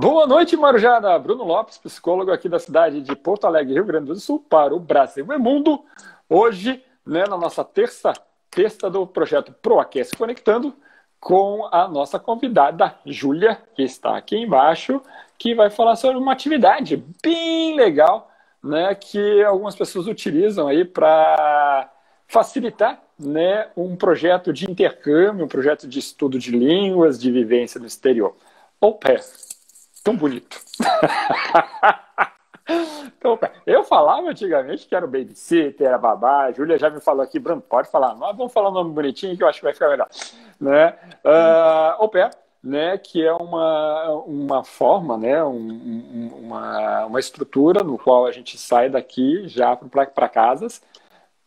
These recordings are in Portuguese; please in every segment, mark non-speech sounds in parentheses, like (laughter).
Boa noite, Marjada. Bruno Lopes, psicólogo aqui da cidade de Porto Alegre, Rio Grande do Sul, para o Brasil e Mundo. Hoje, né, na nossa terça terça do projeto ProAquece Conectando, com a nossa convidada, Júlia, que está aqui embaixo, que vai falar sobre uma atividade bem legal, né, que algumas pessoas utilizam aí para facilitar né, um projeto de intercâmbio, um projeto de estudo de línguas, de vivência no exterior. Au pair. Tão bonito. (laughs) então, eu falava antigamente que era o babysitter, era babá. A Júlia já me falou aqui, Bruno, pode falar. Mas vamos falar um nome bonitinho que eu acho que vai ficar melhor. Né? Uh, né, que é uma, uma forma, né, um, uma, uma estrutura no qual a gente sai daqui já para casas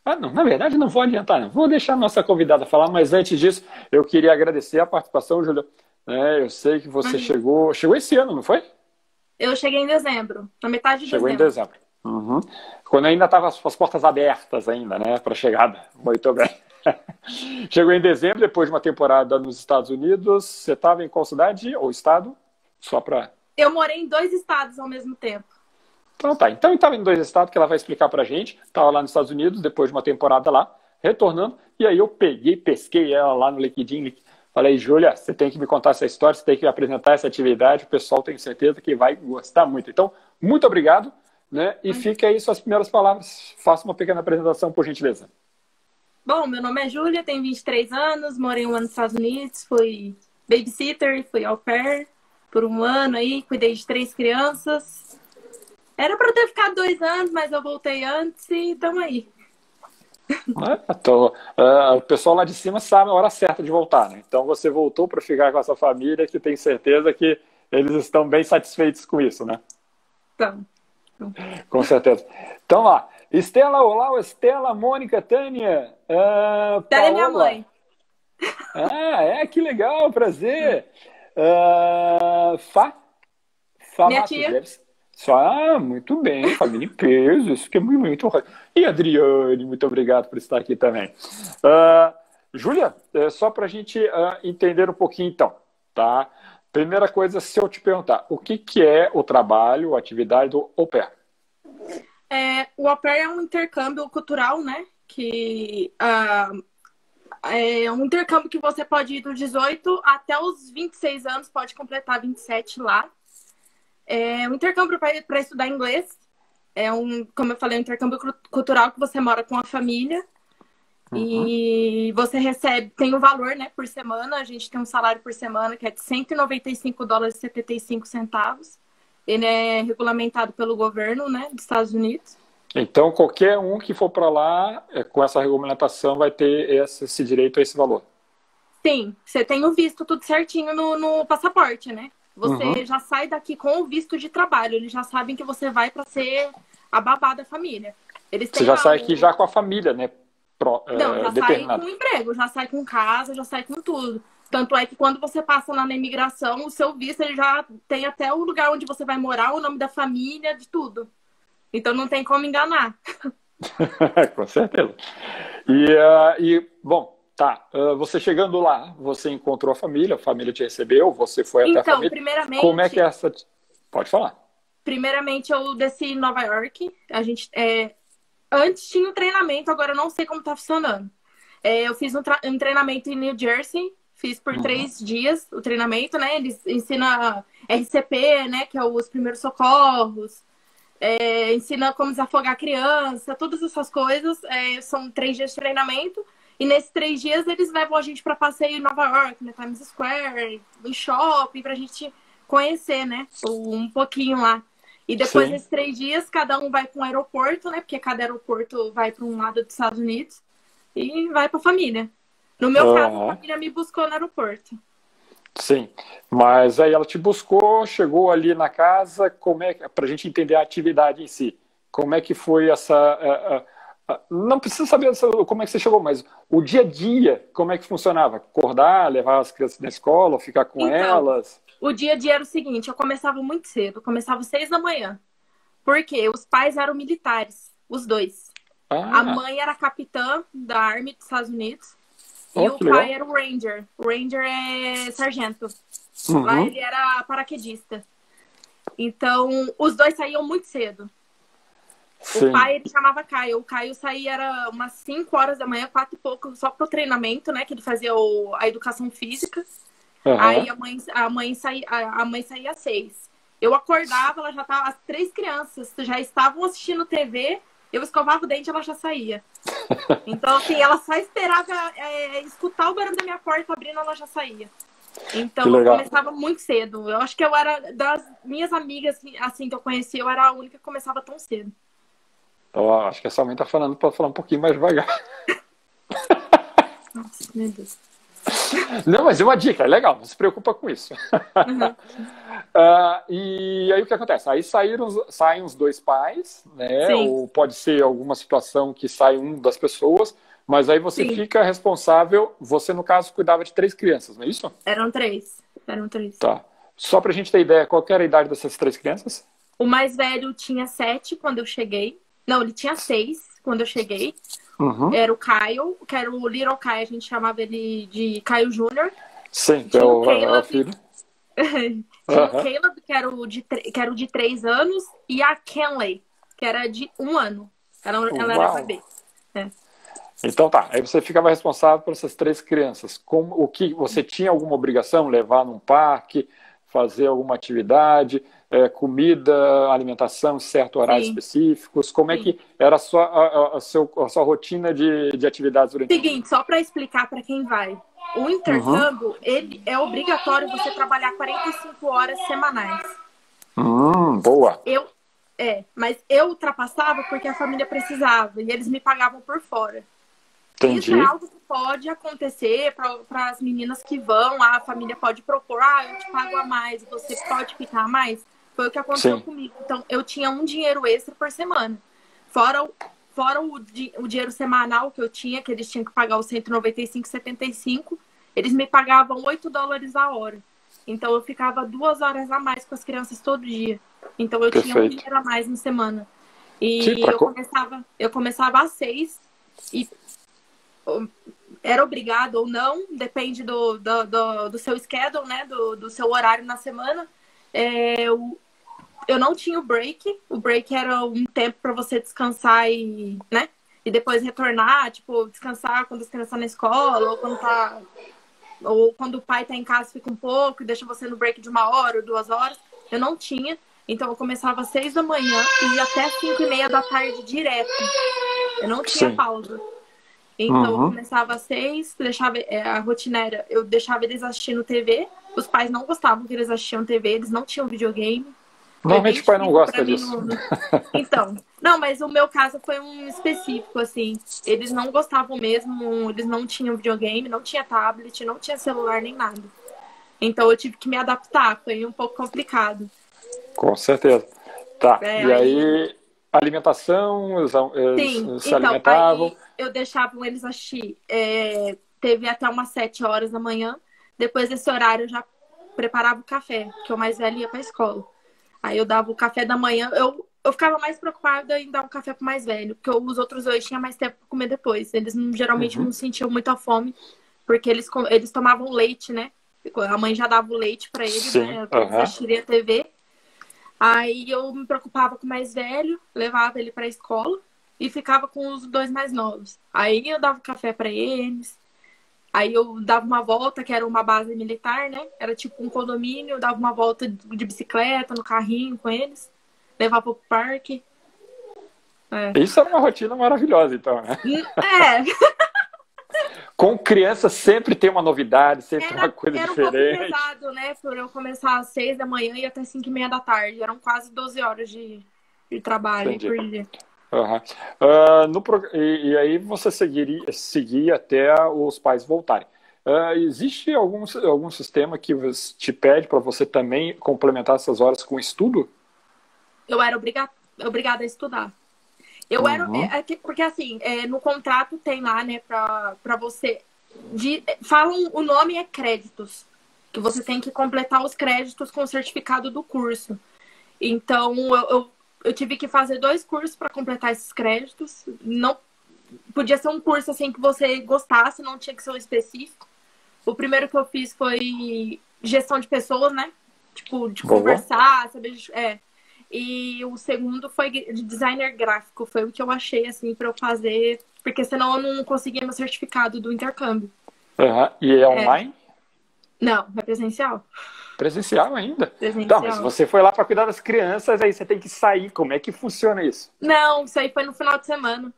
ah, não, na verdade não vou adiantar, não. Vou deixar a nossa convidada falar, mas antes disso, eu queria agradecer a participação, Júlia. É, eu sei que você uhum. chegou. Chegou esse ano, não foi? Eu cheguei em dezembro, na metade de chegou dezembro. Chegou em dezembro. Uhum. Quando ainda estavam as, as portas abertas ainda, né, para chegada. Muito bem. (laughs) chegou em dezembro, depois de uma temporada nos Estados Unidos. Você estava em qual cidade ou estado? Só para. Eu morei em dois estados ao mesmo tempo. Então tá. Então estava em dois estados que ela vai explicar pra gente. Estava lá nos Estados Unidos, depois de uma temporada lá, retornando. E aí eu peguei, pesquei ela lá no LinkedIn. Falei, Júlia, você tem que me contar essa história, você tem que apresentar essa atividade. O pessoal tem certeza que vai gostar muito. Então, muito obrigado. Né? E fica aí suas primeiras palavras. Faça uma pequena apresentação, por gentileza. Bom, meu nome é Júlia, tenho 23 anos, morei um ano nos Estados Unidos, fui babysitter, fui au pair por um ano aí, cuidei de três crianças. Era para ter ficado dois anos, mas eu voltei antes e estamos aí. É, tô, uh, o pessoal lá de cima sabe a hora certa de voltar, né? Então você voltou para ficar com a sua família, que tem certeza que eles estão bem satisfeitos com isso, né? Então. Com certeza. Então lá, Estela, olá, Estela, Mônica, Tânia. Uh, Tânia é minha mãe. Ah, é, que legal, prazer. Uh, Fá? Fá minha tia. Deve, ah, muito bem, família em peso, isso que é muito, muito. E Adriane, muito obrigado por estar aqui também. Uh, Júlia, é só para a gente uh, entender um pouquinho então, tá? Primeira coisa, se eu te perguntar, o que, que é o trabalho, a atividade do au pair? É, o au pair é um intercâmbio cultural, né? Que uh, é um intercâmbio que você pode ir dos 18 até os 26 anos, pode completar 27 lá. É um intercâmbio para estudar inglês. É um, como eu falei, um intercâmbio cultural que você mora com a família. Uhum. E você recebe, tem um valor, né, por semana. A gente tem um salário por semana que é de 195 dólares e 75 centavos. Ele é regulamentado pelo governo, né, dos Estados Unidos. Então, qualquer um que for para lá é, com essa regulamentação vai ter esse, esse, direito a esse valor? Sim, você tem o visto tudo certinho no, no passaporte, né? Você uhum. já sai daqui com o visto de trabalho. Eles já sabem que você vai para ser a babá da família. Eles você já sai aqui já com a família, né? Pro, Não, já sai com emprego, já sai com casa, já sai com tudo. Tanto é que quando você passa lá na imigração, o seu visto ele já tem até o lugar onde você vai morar, o nome da família, de tudo. Então não tem como enganar. (laughs) com certeza. E, uh, e bom, Tá, uh, você chegando lá, você encontrou a família, a família te recebeu, você foi então, até a família. Então, primeiramente... Como é que é essa... Pode falar. Primeiramente, eu desci em Nova York. A gente... É... Antes tinha um treinamento, agora eu não sei como tá funcionando. É, eu fiz um, tra... um, treinamento em New Jersey, fiz por uhum. três dias o treinamento, né? Eles ensinam RCP, né? Que é os primeiros socorros. É, ensina como desafogar a criança, todas essas coisas. É, são três dias de treinamento. E nesses três dias eles levam a gente para passeio em Nova York, na Times Square, no shopping, pra gente conhecer, né? Um pouquinho lá. E depois Sim. desses três dias, cada um vai para um aeroporto, né? Porque cada aeroporto vai para um lado dos Estados Unidos e vai para a família. No meu uhum. caso, a família me buscou no aeroporto. Sim, mas aí ela te buscou, chegou ali na casa, como é para a gente entender a atividade em si? Como é que foi essa? Ah, não precisa saber como é que você chegou, mas o dia a dia, como é que funcionava? Acordar, levar as crianças na escola, ficar com então, elas? O dia a dia era o seguinte, eu começava muito cedo, eu começava às seis da manhã. Porque os pais eram militares, os dois. Ah. A mãe era capitã da Army dos Estados Unidos. Oh, e o pai legal. era o Ranger. O Ranger é sargento. Uhum. Lá ele era paraquedista. Então, os dois saíam muito cedo. Sim. O pai, ele chamava Caio. O Caio saía era umas 5 horas da manhã, quatro e pouco, só pro treinamento, né? Que ele fazia o, a educação física. Aham. Aí a mãe, a mãe saía, a mãe saía às seis. Eu acordava, ela já tava, as três crianças já estavam assistindo TV, eu escovava o dente ela já saía. (laughs) Então, assim, ela só esperava é, escutar o barulho da minha porta abrindo, ela já saía. Então, eu começava muito cedo. Eu acho que eu era, das minhas amigas, assim, que eu conheci, eu era a única que começava tão cedo. Então, acho que a sua mãe tá falando para falar um pouquinho mais devagar. Nossa, meu Deus. Não, mas é uma dica, é legal, não se preocupa com isso. Uhum. (laughs) Ah, e aí o que acontece? Aí saíram, saem os dois pais, né? Sim. Ou pode ser alguma situação que sai um das pessoas, mas aí você Sim. fica responsável. Você, no caso, cuidava de três crianças, não é isso? Eram três. Eram três. Tá. Só pra gente ter ideia, qual era a idade dessas três crianças? O mais velho tinha sete quando eu cheguei. Não, ele tinha seis quando eu cheguei. Uhum. Era o Caio, que era o Little Caio, a gente chamava ele de Caio Júnior. Sim, que é Tinha o, o é o Caleb. filho. (laughs) Tinha Aham. o Caleb, que era o, de, que era o de três anos, e a Kenley, que era de um ano. Ela, ela era bebê. Então tá, aí você ficava responsável por essas três crianças. Como, o que você tinha alguma obrigação, levar num parque, fazer alguma atividade, é, comida, alimentação, certo horários Sim. específicos? Como é Sim. que era a sua, a, a- seu, a sua rotina de, de atividades durante? Seguinte, só para explicar para quem vai. O intercâmbio, ele é obrigatório você trabalhar 45 horas semanais. Hum, boa. Eu, é, mas eu ultrapassava porque a família precisava e eles me pagavam por fora. Entendi. Isso é algo que pode acontecer para as meninas que vão, a família pode propor, ah, eu te pago a mais, você pode ficar a mais. Foi o que aconteceu Sim. comigo. Então, eu tinha um dinheiro extra por semana. Fora, o, fora o, o dinheiro semanal que eu tinha, que eles tinham que pagar os 195,75, eles me pagavam 8 dólares a hora. Então, eu ficava duas horas a mais com as crianças todo dia. Então, eu tinha um Perfeito. dinheiro a mais na semana. E Sim, eu co- começava, eu começava às seis e era obrigado ou não, depende do, do, do, do seu schedule, né? Do, do seu horário na semana. É, o- eu não tinha o break. O break era um tempo para você descansar e, né? E depois retornar, tipo, descansar quando as crianças estão na escola, ou quando tá. Ou quando o pai tá em casa, fica um pouco e deixa você no break de uma hora ou duas horas. Eu não tinha. Então eu começava às seis da manhã e ia até cinco e meia da tarde direto. Eu não tinha Sim. pausa. Então eu Uhum. começava às seis, deixava, é, a rotina era, eu deixava eles assistindo TV. Os pais não gostavam que eles assistiam TV, eles não tinham videogame. Normalmente o pai não gosta disso. mim (laughs) Então, não, mas o meu caso foi um específico, assim. Eles não gostavam mesmo, eles não tinham videogame, não tinha tablet, não tinha celular nem nada. Então eu tive que me adaptar, foi um pouco complicado. Com certeza. Tá. É, e aí, alimentação, eles, Sim, se então, alimentavam. aí eu deixava eles assistir. é, teve até umas sete horas da manhã. Depois desse horário eu já preparava o café, que o mais velho ia pra escola. Aí eu dava o café da manhã. Eu, eu ficava mais preocupada em dar o café pro mais velho, porque os outros dois tinham mais tempo pra comer depois. Eles geralmente Uhum. não sentiam muita fome, porque eles, eles tomavam leite, né? A mãe já dava o leite pra eles, Sim, né? Aham. assistirem a TV. Aí eu me preocupava com o mais velho, levava ele pra escola e ficava com os dois mais novos. Aí eu dava café pra eles. Aí eu dava uma volta, que era uma base militar, né? Era tipo um condomínio, eu dava uma volta de bicicleta no carrinho com eles, levava pro parque. É. Isso era uma rotina maravilhosa, então, né? É, (laughs) Com criança sempre tem uma novidade, sempre tem era, uma coisa era um pouco diferente. pesado, né? Por eu começar às seis da manhã e até cinco e meia da tarde. Eram quase 12 horas de, de trabalho Entendi. por dia. Aham. Ah, no e, e aí você seguiria, seguia até os pais voltarem. Ah, existe algum, algum sistema que te pede para você também complementar essas horas com estudo? eu era obriga obrigada a estudar. Eu era. Uhum. é- é que- porque assim, é, no contrato tem lá, né, pra você. De, falam, o nome é créditos. Que você tem que completar os créditos com o certificado do curso. Então, eu, eu, eu tive que fazer dois cursos para completar esses créditos. Não podia ser um curso assim que você gostasse, não tinha que ser um específico. O primeiro que eu fiz foi gestão de pessoas, né? Tipo, de Boa. conversar, saber. É. E o segundo foi de designer gráfico. Foi o que eu achei, assim, para eu fazer. Porque senão eu não conseguia meu certificado do intercâmbio. Uhum. E é, é. online? Não, é presencial. Presencial ainda? Presencial. Então, mas você foi lá para cuidar das crianças, aí você tem que sair. Como é que funciona isso? Não, isso aí foi no final de semana.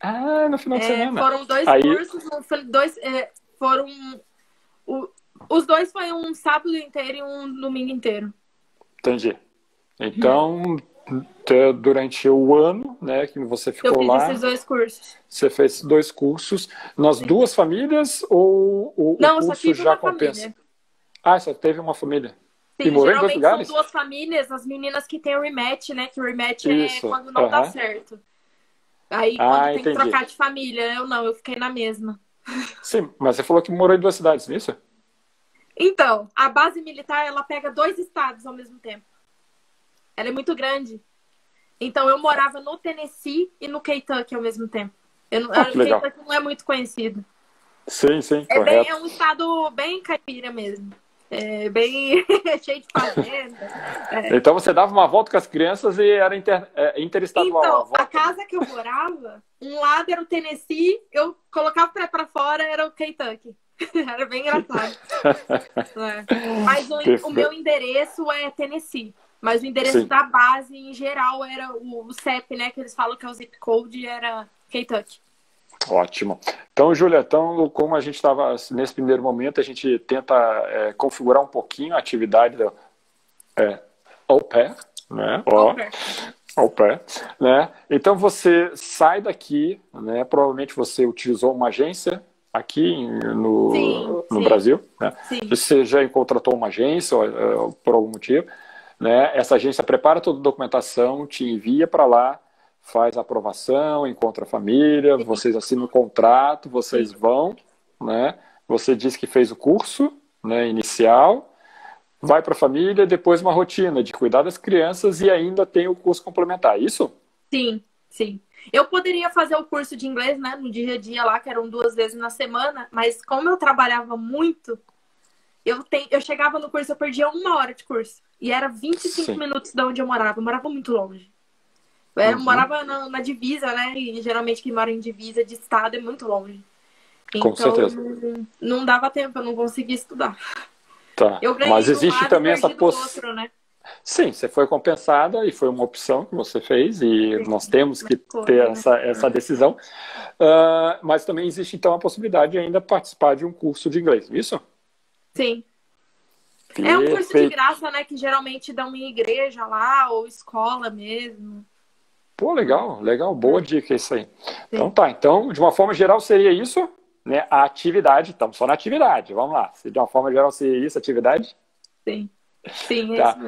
Ah, no final de é, semana. Foram dois aí... cursos, dois, é, foram. O, os dois foi um sábado inteiro e um domingo inteiro. Entendi. Então, durante o ano, né, que você ficou eu fiz lá. esses dois cursos. Você fez dois cursos nas Sim. duas famílias ou o, Não, o curso já compensa? Família. Ah, só teve uma família. Sim, e morou em dois lugares? são duas famílias, as meninas que tem o rematch, né? Que o rematch é Isso. é quando não uhum. dá certo. Aí ah, quando tem entendi. que trocar de família, eu não, eu fiquei na mesma. (laughs) Sim, mas você falou que morou em duas cidades, não é isso? Então, a base militar, ela pega dois estados ao mesmo tempo. Ela é muito grande. Então, eu morava no Tennessee e no Kentucky ao mesmo tempo. Eu ah, o Kentucky não é muito conhecido. Sim, sim, é, bem, é um estado bem caipira mesmo. É bem (laughs) cheio de fazenda. É. Então você dava uma volta com as crianças e era inter, é, interestadual. Então, a, a, casa que eu morava, um lado era o Tennessee, eu colocava o pé para fora, era o Kentucky. (laughs) era bem engraçado. (laughs) é. Mas o, o, meu endereço é Tennessee. Mas o endereço Sim. da base, em geral, era o, o CEP, né? Que eles falam que é o zip code, era Kentucky. Ótimo. Então, Júlia, então, como a gente estava nesse primeiro momento, a gente tenta é, configurar um pouquinho a atividade do é, au pair, né? Au pair. Au pair, né? Então, você sai daqui, né? Provavelmente você utilizou uma agência aqui no, sim, no sim. Brasil, né? Sim. Você já contratou uma agência por algum motivo, né? Essa agência prepara toda a documentação, te envia para lá, faz a aprovação, encontra a família, vocês assinam o contrato, vocês vão, né? Você diz que fez o curso, né, inicial, vai para a família, depois uma rotina de cuidar das crianças e ainda tem o curso complementar, é isso? Sim, sim. Eu poderia fazer o curso de inglês, né, no dia a dia lá, que eram duas vezes na semana, mas como eu trabalhava muito, eu, tem, eu chegava no curso, eu perdia uma hora de curso. E era 25 Sim. minutos de onde eu morava. Eu morava muito longe. Eu uhum. morava na, na, divisa, né? E geralmente quem mora em divisa de estado é muito longe. Com então, certeza. Não dava tempo, eu não conseguia estudar. Tá. Mas existe também essa possibilidade. Né? Sim, você foi compensada e foi uma opção que você fez e nós temos que ter né? essa, essa decisão. Uh, mas também existe então a possibilidade de ainda participar de um curso de inglês, isso? Sim. É um curso de graça, né? Que geralmente dão em igreja lá, ou escola mesmo. Pô, legal, legal, boa dica isso aí. Sim. Então tá, então, de uma forma geral seria isso, né? A atividade, estamos só na atividade, vamos lá. Se de uma forma geral seria isso, atividade? Sim, sim, é tá.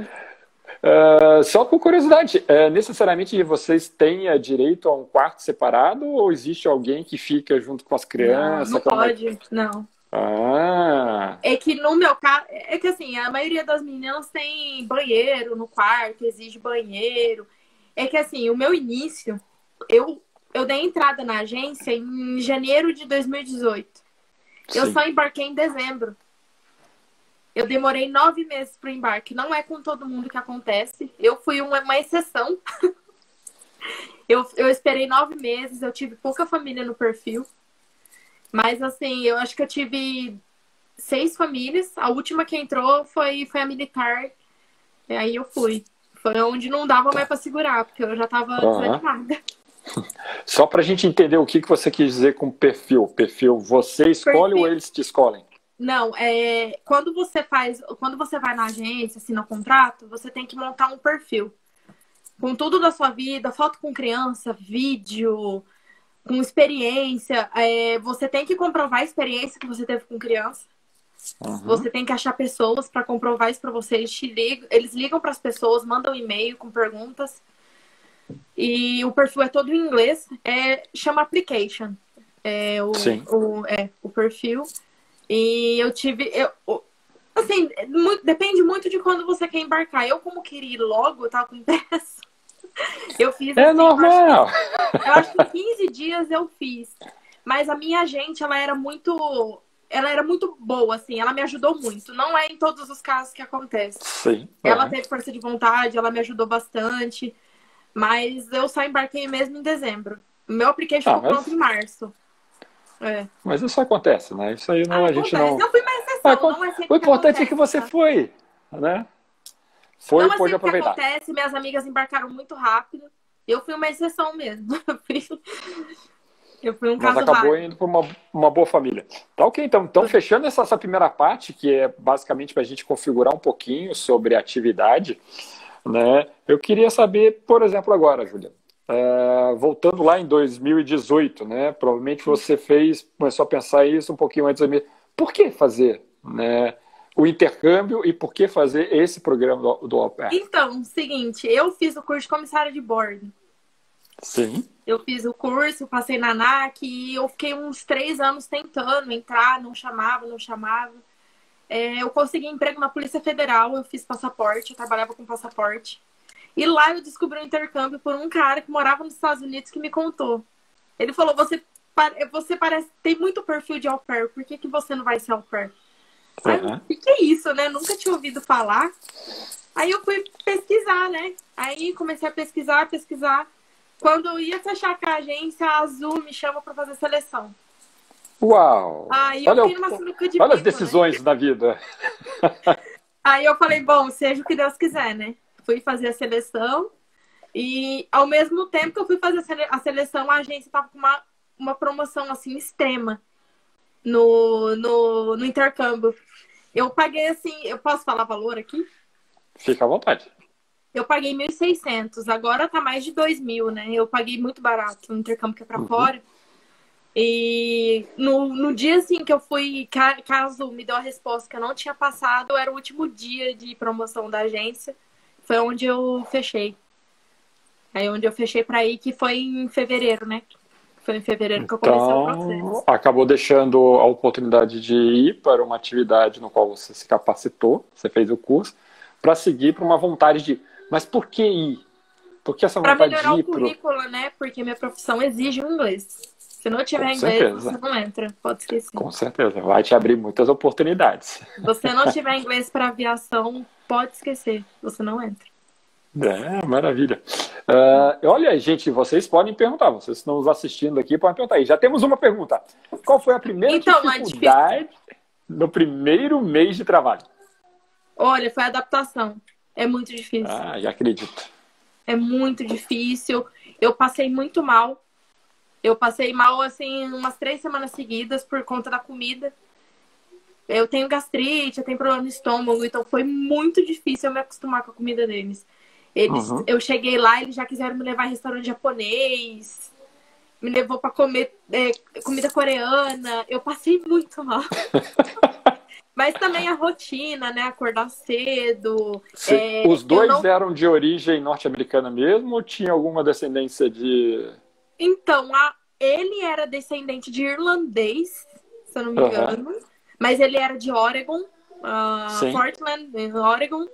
Uh, só por curiosidade, uh, necessariamente vocês têm uh, direito a um quarto separado ou existe alguém que fica junto com as crianças? Não, não é pode, é? não. Ah. É que no meu caso, é que assim, a maioria das meninas tem banheiro no quarto, exige banheiro. É que assim, o meu início, eu, eu dei entrada na agência em janeiro de 2018. Sim. Eu só embarquei em dezembro. Eu demorei nove meses para o embarque. Não é com todo mundo que acontece. Eu fui uma, uma exceção. (laughs) eu, eu esperei nove meses, eu tive pouca família no perfil. Mas assim, eu acho que eu tive seis famílias. A última que entrou foi, foi a militar. E aí eu fui. Foi onde não dava mais para segurar, porque eu já tava uhum. desanimada. (laughs) Só para a gente entender o que, que você quis dizer com perfil. Perfil, você escolhe perfil. ou eles te escolhem? Não, é quando você faz, quando você vai na agência, assina o contrato, você tem que montar um perfil com tudo da sua vida, foto com criança, vídeo, com experiência. É, você tem que comprovar a experiência que você teve com criança. Uhum. Você tem que achar pessoas para comprovar isso para você. Eles, ligam, eles ligam para as pessoas, mandam um e-mail com perguntas. E o perfil é todo em inglês. É, chama application. É o, Sim. o, é, o perfil. E eu tive. Eu, assim, muito, depende muito de quando você quer embarcar. Eu, como queria ir logo, eu tava com (laughs) pressa. Eu fiz. É assim, normal. Eu acho, que, eu acho que 15 dias eu fiz. Mas a minha agente, ela era muito. Ela era muito boa, assim, ela me ajudou muito. Não é em todos os casos que acontece. Sim. Ela teve força de vontade, ela me ajudou bastante. Mas eu só embarquei mesmo em dezembro. O meu application ah, ficou mas... pronto em março. É. Mas isso acontece, né? Isso aí não, ah, a gente não. Eu fui uma exceção, ah, não é O importante acontece, é que você tá? foi, né? Foi não e pôde aproveitar. acontece, minhas amigas embarcaram muito rápido. Eu fui uma exceção mesmo. (laughs) Eu fui um Mas acabou raro. indo para uma, uma boa família. Tá ok, então. Então, fechando essa, essa primeira parte, que é basicamente para a gente configurar um pouquinho sobre a atividade, né? Eu queria saber, por exemplo, agora, Júlia, é, voltando lá em 2018, né? Provavelmente você fez, começou a pensar isso um pouquinho antes. Por que fazer, né? O intercâmbio e por que fazer esse programa do, do Então, seguinte, eu fiz o curso de comissário de bordo. Sim. Eu fiz o curso, passei na NAC e eu fiquei uns três anos tentando entrar, não chamava, não chamava. É, eu consegui emprego na Polícia Federal, eu fiz passaporte, eu trabalhava com passaporte. E lá eu descobri um intercâmbio por um cara que morava nos Estados Unidos que me contou. Ele falou: Você, você parece tem muito perfil de au pair, por que, que você não vai ser au pair? Uhum. o que é isso, né? Nunca tinha ouvido falar. Aí eu fui pesquisar, né? Aí comecei a pesquisar, pesquisar. Quando eu ia fechar com a agência, a Azul me chama para fazer seleção. Uau! Aí olha, de Olha as decisões né? da vida. (laughs) Aí eu falei, bom, seja o que Deus quiser, né? Fui fazer a seleção e ao mesmo tempo que eu fui fazer a seleção, a agência estava com uma, uma promoção assim extrema no, no, no intercâmbio. Eu paguei assim, eu posso falar valor aqui? Fica à vontade. Eu paguei 1.600, agora tá mais de 2.000, né? Eu paguei muito barato no intercâmbio que é pra uhum. fora. E no, no dia assim que eu fui, caso me deu a resposta que eu não tinha passado, era o último dia de promoção da agência. Foi onde eu fechei. Aí onde eu fechei para ir, que foi em fevereiro, né? Foi em fevereiro que eu comecei então, o processo. Acabou deixando a oportunidade de ir para uma atividade no qual você se capacitou, você fez o curso, para seguir para uma vontade de mas por que ir? Por que essa vontade Pra melhorar de ir o currículo, pro... né? Porque minha profissão exige o inglês. Se não tiver Com inglês, certeza. você não entra. Pode esquecer. Com certeza. Vai te abrir muitas oportunidades. Se você não tiver inglês para aviação, pode esquecer. Você não entra. É, maravilha. Uh, olha, gente, vocês podem perguntar, vocês estão nos assistindo aqui, podem perguntar aí. Já temos uma pergunta. Qual foi a primeira então, dificuldade no primeiro mês de trabalho? Olha, foi a adaptação. É muito difícil. Ah, já acredito. É muito difícil. Eu passei muito mal. Eu passei mal, assim, umas três semanas seguidas por conta da comida. Eu tenho gastrite, eu tenho problema no estômago, então foi muito difícil eu me acostumar com a comida deles. Eles, uhum. Eu cheguei lá, eles já quiseram me levar em restaurante japonês, me levou para comer é, comida coreana. Eu passei muito mal. (laughs) Mas também a rotina, né? Acordar cedo. É, Os dois não... eram de origem norte-americana mesmo ou tinha alguma descendência de. Então, a... ele era descendente de irlandês, se eu não me engano. Uhum. Mas ele era de Oregon, uh, Portland, Oregon.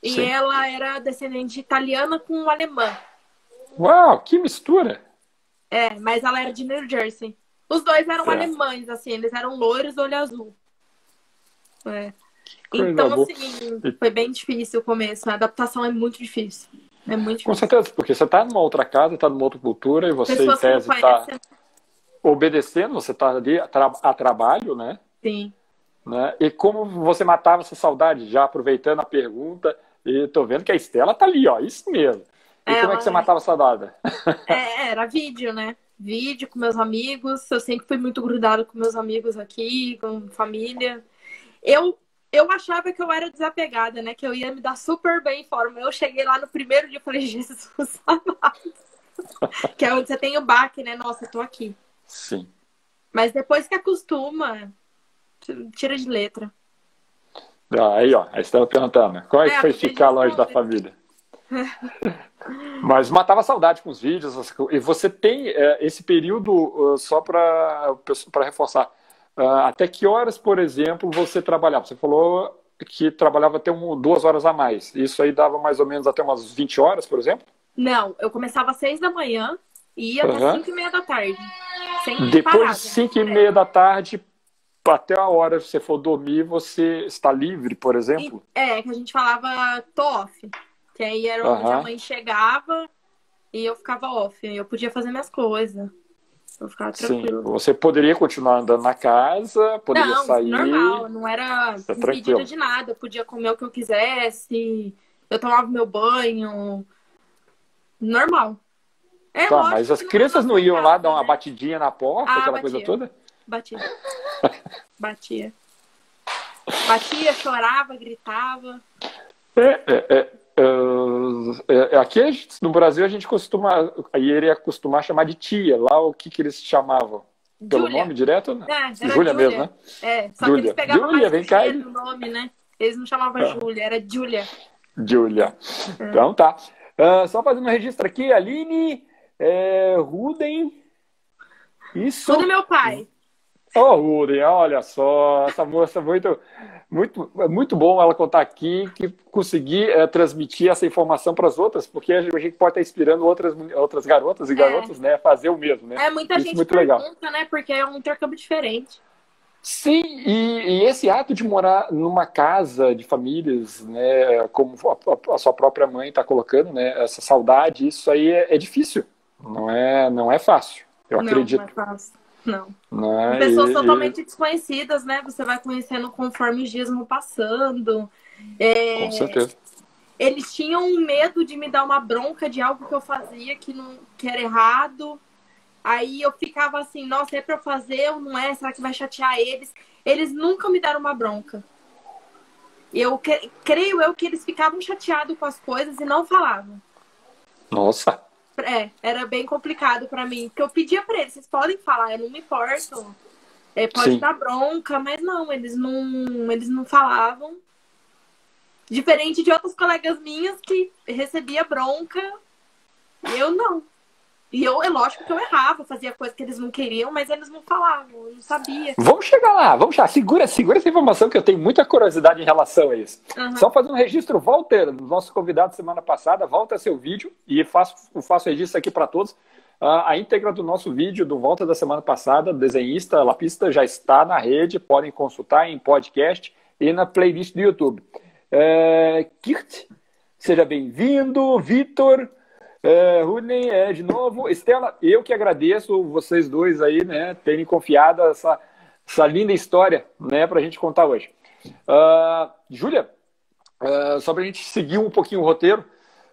E Sim. ela era descendente de italiana com alemã. Uau, que mistura! É, mas ela era de New Jersey. Os dois eram é. alemães, assim, eles eram loiros, olho azul. É. Então, boa. assim, foi bem difícil o começo. A adaptação é muito difícil. É muito difícil. Com certeza, porque você está numa outra casa, está numa outra cultura e você, Pessoas em tese, está obedecendo, você está ali a, tra a, trabalho, né? Sim. Né? E como você matava essa saudade? Já aproveitando a pergunta, e tô vendo que a Estela tá ali, ó, isso mesmo. E é, como é que você matava a saudade? É, era vídeo, né? Vídeo com meus amigos. Eu sempre fui muito grudada com meus amigos aqui, com família eu eu achava que eu era desapegada, né? Que eu ia me dar super bem em forma. Eu cheguei lá no primeiro dia e falei, (laughs) Jesus amado. que é onde você tem o baque, né? Nossa, eu tô aqui. Sim. Mas depois que acostuma, tira de letra. Ah, aí, ó, aí você estava perguntando, como é, é que foi ficar longe da família? Mas matava saudade com os vídeos. E você tem é, esse período, uh, só para reforçar, até que horas, por exemplo, você trabalhava? Você falou que trabalhava até um, duas horas a mais. Isso aí dava mais ou menos até umas 20 horas, por exemplo? Não, eu começava às seis da manhã e ia uhum. até cinco e meia da tarde. Depois de cinco e meia da tarde, até a hora que você for dormir, você está livre, por exemplo? É, que a gente falava tô off. Que aí era onde a mãe chegava e eu ficava off. Eu podia fazer minhas coisas. Eu ficava tranquilo. Sim, você poderia continuar andando na casa, poderia não, sair. Normal, não era tá impedida de nada. Eu podia comer o que eu quisesse, eu tomava meu banho. Normal. É, tá, mas as crianças não iam lá dar uma né? batidinha na porta, ah, aquela batia. coisa toda? Batia. (laughs) Batia. Batia, chorava, gritava. É, é, é, é, é aqui no Brasil a gente costuma, aí ele ia costumar chamar de tia. Lá o que, que eles chamavam? Pelo Julia. nome direto? Né? É, Júlia mesmo, né? É, só Julia. que eles pegavam Julia, vem cá. no nome, né? Eles não chamavam ah. Júlia, era Júlia. Júlia. É. Então tá. Uh, só fazendo um registro aqui, Aline, é, Ruden. Isso. Tudo meu pai. Ô, oh, Ruden, olha só, essa moça muito, muito, muito bom ela contar aqui, que conseguir é, transmitir essa informação para as outras, porque a gente pode estar inspirando outras, outras garotas e é. garotos, né, a fazer o mesmo, né? É, muita Isso gente muito pergunta, legal. né, porque é um intercâmbio diferente. Sim, e, e, esse ato de morar numa casa de famílias, né, como a, a sua própria mãe está colocando, né, essa saudade, isso aí é, é, difícil, não é, não é fácil, eu não, acredito. Não é fácil. Não. não é? Pessoas totalmente desconhecidas, né? Você vai conhecendo conforme os dias vão passando. É... Com certeza. Eles tinham medo de me dar uma bronca de algo que eu fazia que, não, que era errado. Aí eu ficava assim, nossa, é pra eu fazer ou não é? Será que vai chatear eles? Eles nunca me deram uma bronca. Eu creio eu que eles ficavam chateados com as coisas e não falavam. Nossa. É, era bem complicado para mim. Porque eu pedia pra eles, vocês podem falar, eu não me importo. É, pode Sim. dar bronca, mas não, eles não, eles não falavam. Diferente de outras colegas minhas que recebia bronca, eu não. E eu, é lógico que eu errava, fazia coisa que eles não queriam, mas eles não falavam, eu não sabia. Vamos chegar lá, vamos chegar. Segura, segura essa informação que eu tenho muita curiosidade em relação a isso. Uhum. Só fazendo um registro, Walter, nosso convidado semana passada, volta seu vídeo e faço, faço registro aqui para todos. Uh, a íntegra do nosso vídeo do Volta da semana passada, desenhista, lapista, já está na rede, podem consultar em podcast e na playlist do YouTube. É, Kirt, seja bem-vindo. Vitor, é, Rudney, é, de novo. Estela, eu que agradeço vocês dois aí, né, terem confiado essa, essa linda história, né, para a gente contar hoje. Uh, Júlia, uh, só para a gente seguir um pouquinho o roteiro,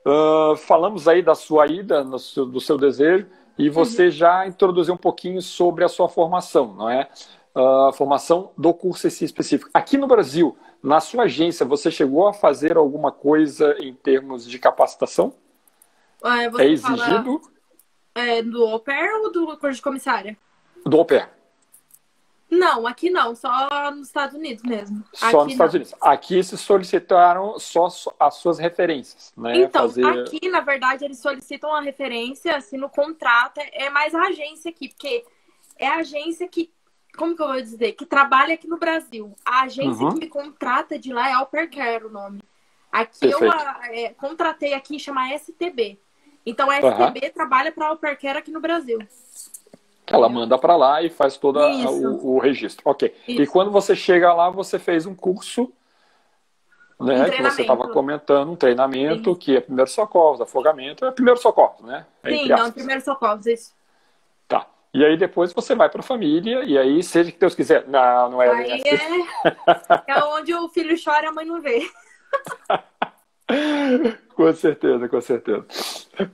uh, falamos aí da sua ida, seu, do seu desejo, e você uhum. já introduziu um pouquinho sobre a sua formação, não é? A formação do curso esse específico. Aqui no Brasil, na sua agência, você chegou a fazer alguma coisa em termos de capacitação? É, é exigido? é, do au pair ou do curso de comissária? Do au pair. Não, aqui não, só nos Estados Unidos mesmo. Só aqui nos Estados não. Unidos. Aqui se solicitaram só as suas referências, né? Então, Fazer... aqui, na verdade, eles solicitam a referência, assim, no contrato, é mais a agência aqui, porque é a agência que, como que eu vou dizer, que trabalha aqui no Brasil. A agência uhum. que me contrata de lá é Alpercare o nome. Aqui Perfeito. eu é, contratei aqui, chama STB. Então a STB uhum. trabalha para a Alpercare aqui no Brasil. Ela manda para lá e faz todo o, o, registro. Ok. Isso. E quando você chega lá, você fez um curso, né? Um que você estava comentando, um treinamento Sim. que é primeiro socorro, afogamento, é primeiro socorro, né? Sim, não, primeiro socorro, isso. Tá. E aí depois você vai para a família, e aí, seja que Deus quiser. Não, não é aí assim. é... é onde o filho chora e a mãe não vê. (laughs) com certeza, com certeza.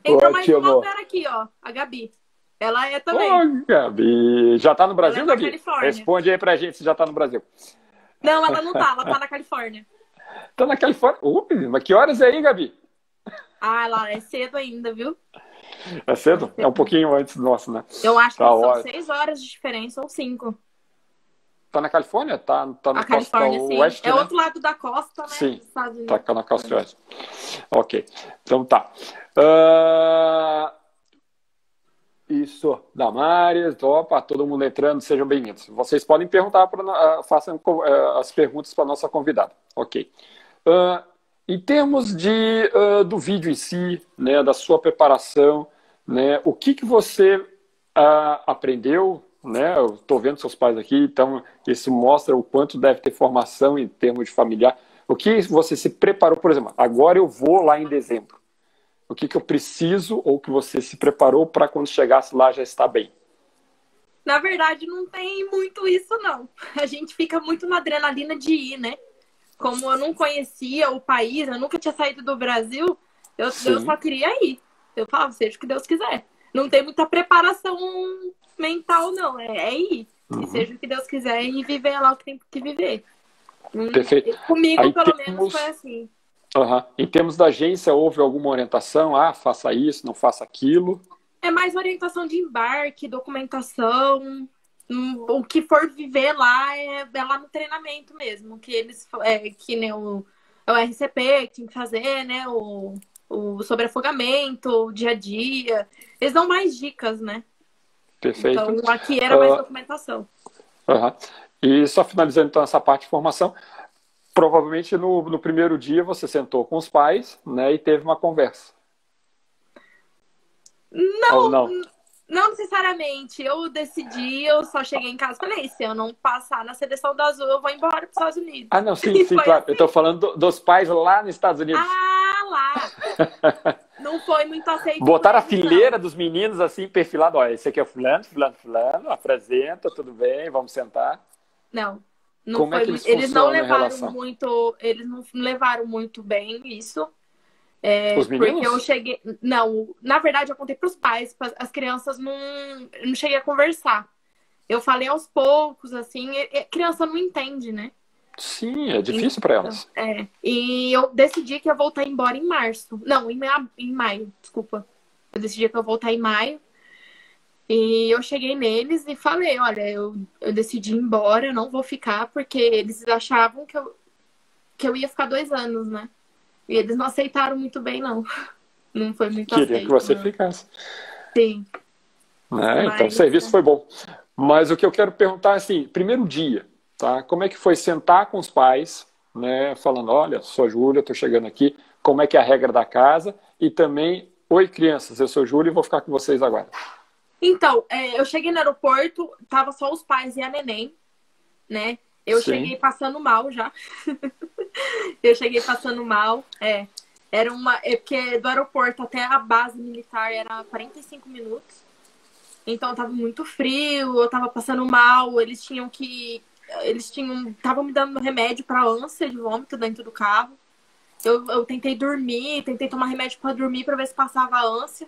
Entrou mais uma aqui, ó, a Gabi. Ela é também. Ô, Gabi. Já tá no Brasil, é Gabi? Responde aí pra gente se já tá no Brasil. Não, ela não tá, ela tá na Califórnia. (laughs) Tá na Califórnia? Uh, mas que horas é aí, Gabi? Ah, lá é cedo ainda, viu? É cedo? É, um pouquinho antes do nosso, né? Eu acho tá que são hora. seis horas de diferença ou cinco. Tá na Califórnia? Tá, tá na costa oeste, É né? outro lado da costa, né? Sim, tá na costa oeste. Ok, então tá. Uh... Isso, Damares, opa, todo mundo entrando, sejam bem-vindos. Vocês podem perguntar, pra, uh, façam uh, as perguntas para a nossa convidada. Ok. Uh, em termos de, do vídeo em si, né, da sua preparação, né, o que, que você aprendeu, né? Eu estou vendo seus pais aqui, então isso mostra o quanto deve ter formação em termos de familiar. O que você se preparou, por exemplo, agora eu vou lá em dezembro. O que, que eu preciso ou que você se preparou para quando chegasse lá já estar bem? Na verdade, não tem muito isso, não. (laughs) A gente fica muito na adrenalina de ir, né? Como eu não conhecia o país, eu nunca tinha saído do Brasil, eu, eu só queria ir. Eu falava, seja o que Deus quiser. Não tem muita preparação mental, não. É, é ir. Uhum. E seja o que Deus quiser e viver lá o que tem que viver. Hum, Perfeito. Comigo, Aí pelo temos... menos, foi assim. Uhum. Em termos da agência, houve alguma orientação? Ah, faça isso, não faça aquilo? É mais orientação de embarque, documentação. Hum, o que for viver lá é, é lá no treinamento mesmo. Que eles é, que nem o, é o RCP que tem que fazer, né? O, o sobre afogamento, o dia a dia. Eles dão mais dicas, né? Perfeito. Então aqui era mais uh, documentação. Uhum. E só finalizando então essa parte de formação, provavelmente no, no primeiro dia você sentou com os pais né, e teve uma conversa. Não, não, não? necessariamente. Eu decidi, eu só cheguei em casa e falei, se eu não passar na seleção da Azul, eu vou embora para os Estados Unidos. Ah, não, sim, (laughs) sim, claro. Assim. Eu estou falando do, dos pais lá nos Estados Unidos. Ah, lá. (laughs) não foi muito aceito. Botaram a fileira não. dos meninos assim, perfilado. Olha, esse aqui é fulano, fulano, fulano, apresenta, tudo bem, vamos sentar. Não. Não Como foi, é que eles, eles não levaram muito, eles não levaram muito bem isso. É, Os meninos? Porque eu cheguei. Não, na verdade, eu contei para os pais, as crianças não, não cheguei a conversar. Eu falei aos poucos, assim, e, e criança não entende, né? Sim, é difícil então, para elas. É. E eu decidi que ia voltar embora em março. Não, em, em maio, desculpa. Eu decidi que eu ia voltar em maio. E eu cheguei neles e falei, olha, eu, eu decidi ir embora, eu não vou ficar, porque eles achavam que eu, que eu ia ficar dois anos, né? E eles não aceitaram muito bem, não. (laughs) Não foi muito Queria aceito, que você não. ficasse. Sim. É, Mas, então o serviço foi bom. Mas o que eu quero perguntar é assim, primeiro dia, tá? Como é que foi sentar com os pais, né? Falando, olha, sou a Júlia, estou chegando aqui, como é que é a regra da casa? E também, oi crianças, eu sou Júlia e vou ficar com vocês agora. Então, é, eu cheguei no aeroporto, tava só os pais e a neném, né? Eu Sim. cheguei passando mal já. (laughs) eu cheguei passando mal, é. Era uma. É porque do aeroporto até a base militar era 45 minutos. Então tava muito frio, eu tava passando mal, eles tinham que. Eles tinham. Estavam me dando remédio para ânsia de vômito dentro do carro. Eu, eu tentei dormir, tentei tomar remédio para dormir para ver se passava a ânsia.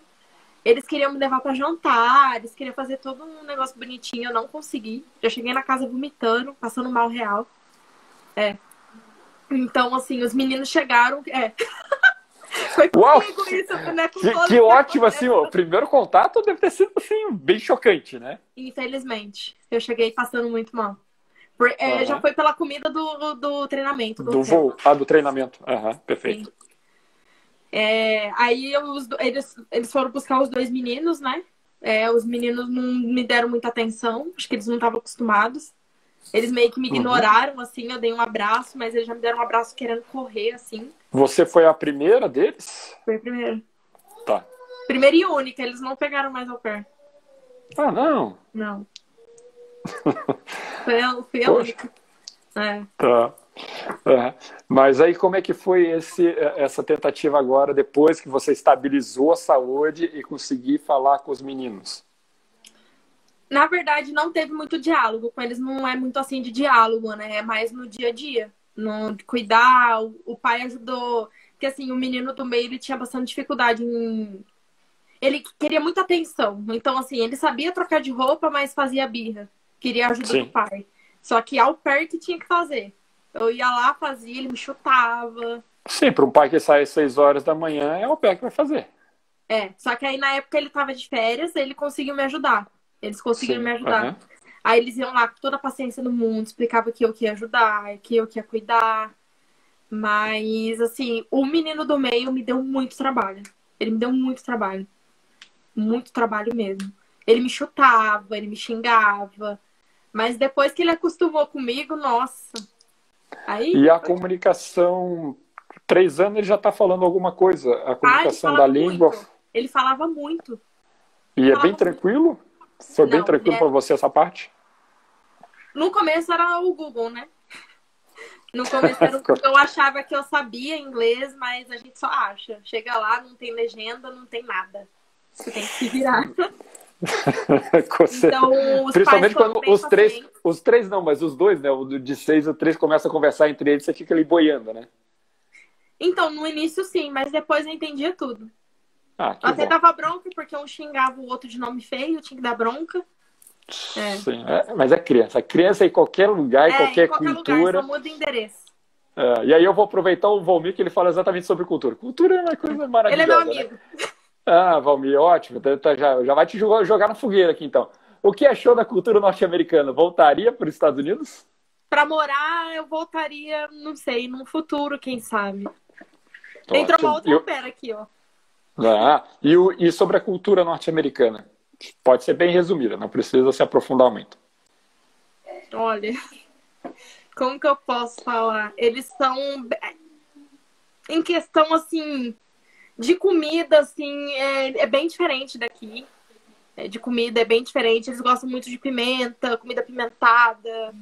Eles queriam me levar para jantar, eles queriam fazer todo um negócio bonitinho, eu não consegui. Já cheguei na casa vomitando, passando mal real. É. Então, assim, os meninos chegaram. É. (laughs) Foi Uau! isso, né? Com que, que ótimo, assim, o primeiro contato deve ter sido, assim, bem chocante, né? Infelizmente. Eu cheguei passando muito mal. É, uhum. Já foi pela comida do, do treinamento. Do, do voo. Ah, do treinamento. Aham, uhum, perfeito. É, aí eu, eles, eles foram buscar os dois meninos, né? É, os meninos não me deram muita atenção, acho que eles não estavam acostumados. Eles meio que me uhum. ignoraram, assim, eu dei um abraço, mas eles já me deram um abraço querendo correr, assim. Você foi a primeira deles? Foi a primeira. Tá. Primeira e única, eles não pegaram mais ao pé. Ah, não? Não. (laughs) única. É. Tá. É. Mas aí como é que foi esse, essa tentativa agora, depois que você estabilizou a saúde e conseguir falar com os meninos? Na verdade, não teve muito diálogo com eles, não é muito assim de diálogo, né? É mais no dia a dia, no cuidar. O pai ajudou, porque assim, o menino do meio ele tinha bastante dificuldade em ele queria muita atenção. Então, assim, ele sabia trocar de roupa, mas fazia birra. Queria ajuda Sim. do pai. Só que ao perto tinha que fazer. Eu ia lá, fazia, ele me chutava. Sim, para um pai que sai às 6 horas da manhã, é o pé que vai fazer. É, só que aí na época ele tava de férias, ele conseguiu me ajudar. Eles conseguiram Sim, me ajudar. Uhum. Aí eles iam lá com toda a paciência do mundo, explicava que eu que ia ajudar, que eu que ia cuidar. Mas, assim, o menino do meio me deu muito trabalho. Ele me deu muito trabalho. Muito trabalho mesmo. Ele me chutava, ele me xingava. Mas depois que ele acostumou comigo, nossa, Aí, e a comunicação, três anos ele já está falando alguma coisa. A comunicação ah, da língua. Muito. Ele falava muito. E é bem tranquilo? Foi bem não, tranquilo é... para você essa parte? No começo era o Google, né? No começo era o (laughs) Google, eu achava que eu sabia inglês, mas a gente só acha. Chega lá, não tem legenda, não tem nada. Você tem que se virar. (laughs) (laughs) então, Principalmente quando os três, os três não, mas os dois, né? O de seis e o três começam a conversar entre eles, você fica ali boiando, né? Então, no início sim, mas depois eu entendia tudo. Ah, Até bom. dava bronca, porque um xingava o outro de nome feio, tinha que dar bronca. É. Sim, é, mas é criança. criança em qualquer lugar, em é, qualquer, em qualquer cultura. Lugar, só muda endereço. É, e aí eu vou aproveitar o Valmir que ele fala exatamente sobre cultura. Cultura é uma coisa maravilhosa. Ele é meu né? amigo. Né? Ah, Valmir, ótimo. Tá, tá, já, já vai te jogar, jogar na fogueira aqui então. O que achou da cultura norte-americana? Voltaria para os Estados Unidos? Para morar, eu voltaria, não sei, num futuro, quem sabe. Ótimo. Entrou uma outra eu... pera aqui, ó. Ah, e, o, e sobre a cultura norte-americana? Pode ser bem resumida, não precisa se aprofundar muito. Olha, como que eu posso falar? Eles são em questão assim de comida, assim, é, é bem diferente daqui. É, de comida é bem diferente. Eles gostam muito de pimenta, comida pimentada.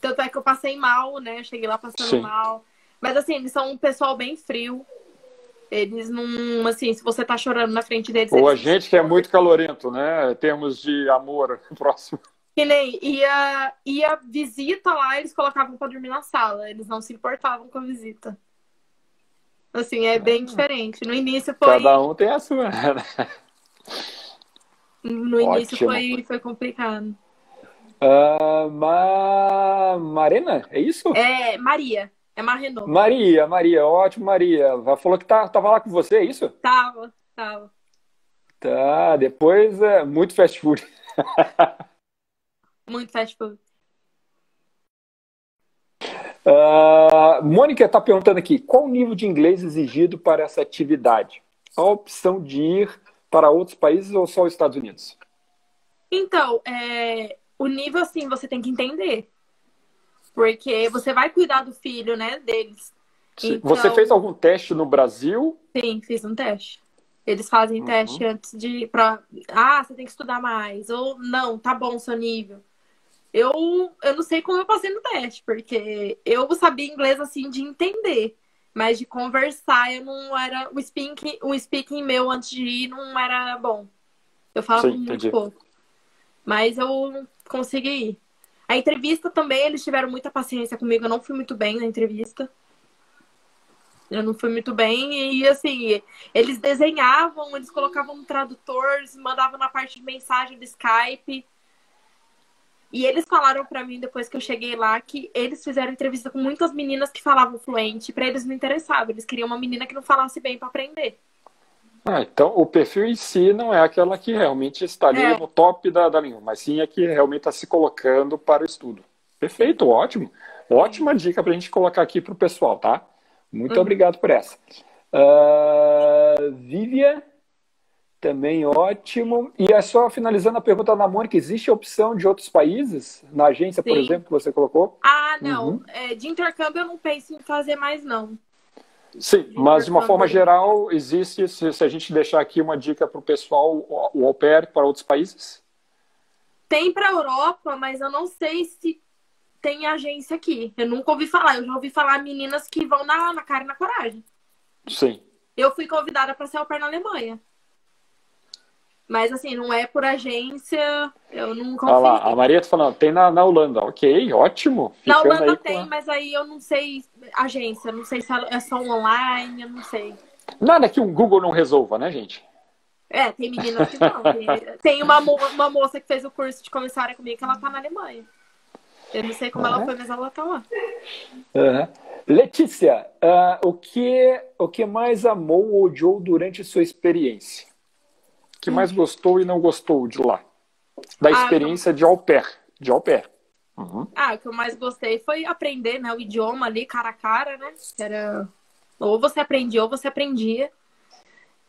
Tanto é que eu passei mal, né? cheguei lá passando Sim. mal. Mas assim, eles são um pessoal bem frio. Eles não, assim, se você tá chorando na frente deles. Ou a gente que é muito calorento, né? Termos de amor (laughs) próximo. Que nem ia, ia visita lá, eles colocavam pra dormir na sala. Eles não se importavam com a visita. Assim, é bem diferente. No início foi. Cada um tem a sua. Né? No início foi, foi complicado. Uh, Ma... Marina, é isso? É, Maria. É Marrenault. Maria, Maria, ótimo, Maria. Ela falou que tá, tava lá com você, é isso? Tava, tava. Tá, depois é muito fast food. (laughs) muito fast food. Uh, Mônica está perguntando aqui: qual o nível de inglês exigido para essa atividade? A opção de ir para outros países ou só os Estados Unidos? Então, é, o nível assim você tem que entender. Porque você vai cuidar do filho, né, deles. Então... Você fez algum teste no Brasil? Sim, fiz um teste. Eles fazem uhum. teste antes de. Pra, ah, você tem que estudar mais. Ou não, tá bom o seu nível. Eu, eu não sei como eu passei no teste, porque eu sabia inglês assim de entender. Mas de conversar, eu não era. O speaking, o speaking meu antes de ir não era bom. Eu falava Sim, muito entendi. pouco. Mas eu consegui ir. A entrevista também, eles tiveram muita paciência comigo. Eu não fui muito bem na entrevista. Eu não fui muito bem. E assim, eles desenhavam, eles colocavam no tradutor, mandavam na parte de mensagem do Skype. E eles falaram para mim depois que eu cheguei lá que eles fizeram entrevista com muitas meninas que falavam fluente, para eles não interessava, eles queriam uma menina que não falasse bem para aprender. Ah, então o perfil em si não é aquela que realmente estaria é. no top da, da língua, mas sim a que realmente está se colocando para o estudo. Perfeito, ótimo. Ótima dica para a gente colocar aqui para o pessoal, tá? Muito uhum. obrigado por essa. Uh, Vivian, também ótimo. E é só finalizando a pergunta da Mônica, existe a opção de outros países? Na agência, sim. por exemplo, que você colocou? Ah, não. Uhum. É, de intercâmbio eu não penso em fazer mais, não. Sim, mas de uma forma geral, existe, se, se a gente deixar aqui uma dica para o pessoal, o au pair para outros países? Tem para a Europa, mas eu não sei se tem agência aqui. Eu nunca ouvi falar. Eu já ouvi falar meninas que vão na, na cara e na coragem. Sim. Eu fui convidada para ser au pair na Alemanha. Mas assim, não é por agência, eu não confio. Lá, a Maria tá falando, tem na, na Holanda. Ok, ótimo. Na Holanda tem, mas aí eu não sei agência, não sei se é só online, eu não sei. Nada que um Google não resolva, né, gente? É, tem meninas que não. Tem, tem uma, uma moça que fez o curso de comissária comigo que ela tá na Alemanha. Eu não sei como uhum. ela foi, mas ela tá lá. Uhum. Letícia, uh, o, que, o que mais amou ou odiou durante sua experiência? Que mais gostou e não gostou de lá? Da ah, experiência ah, de au pair. De au pair. Uhum. Ah, o que eu mais gostei foi aprender né, o idioma ali, cara a cara, né? Era... Ou você aprendia ou você aprendia.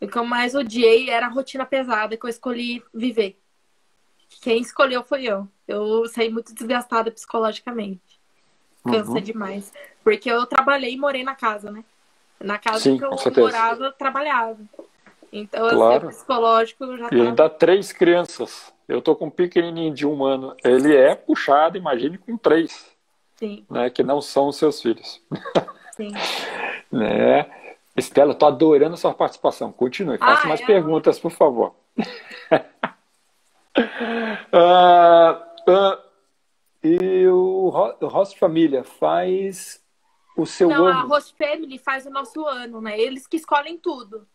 O que eu mais odiei era a rotina pesada que eu escolhi viver. Quem escolheu foi eu. Eu saí muito desgastada psicologicamente. Cansa uhum. demais. Porque eu trabalhei e morei na casa, né? Na casa Sim, que eu morava, eu trabalhava. Então, assim, Claro. o psicológico já E tá. ainda três crianças. Eu tô com um pequenininho de um ano. Ele é puxado, imagine com três, Sim, né? Que não são os seus filhos. sim. (laughs) Né? Estela, tô adorando a sua participação. Continue, faça Ah, mais é? perguntas, por favor. (laughs) Ah, ah, e o, Host Família faz o seu Não, a ano. Host Family faz o nosso ano, né? Eles que escolhem tudo.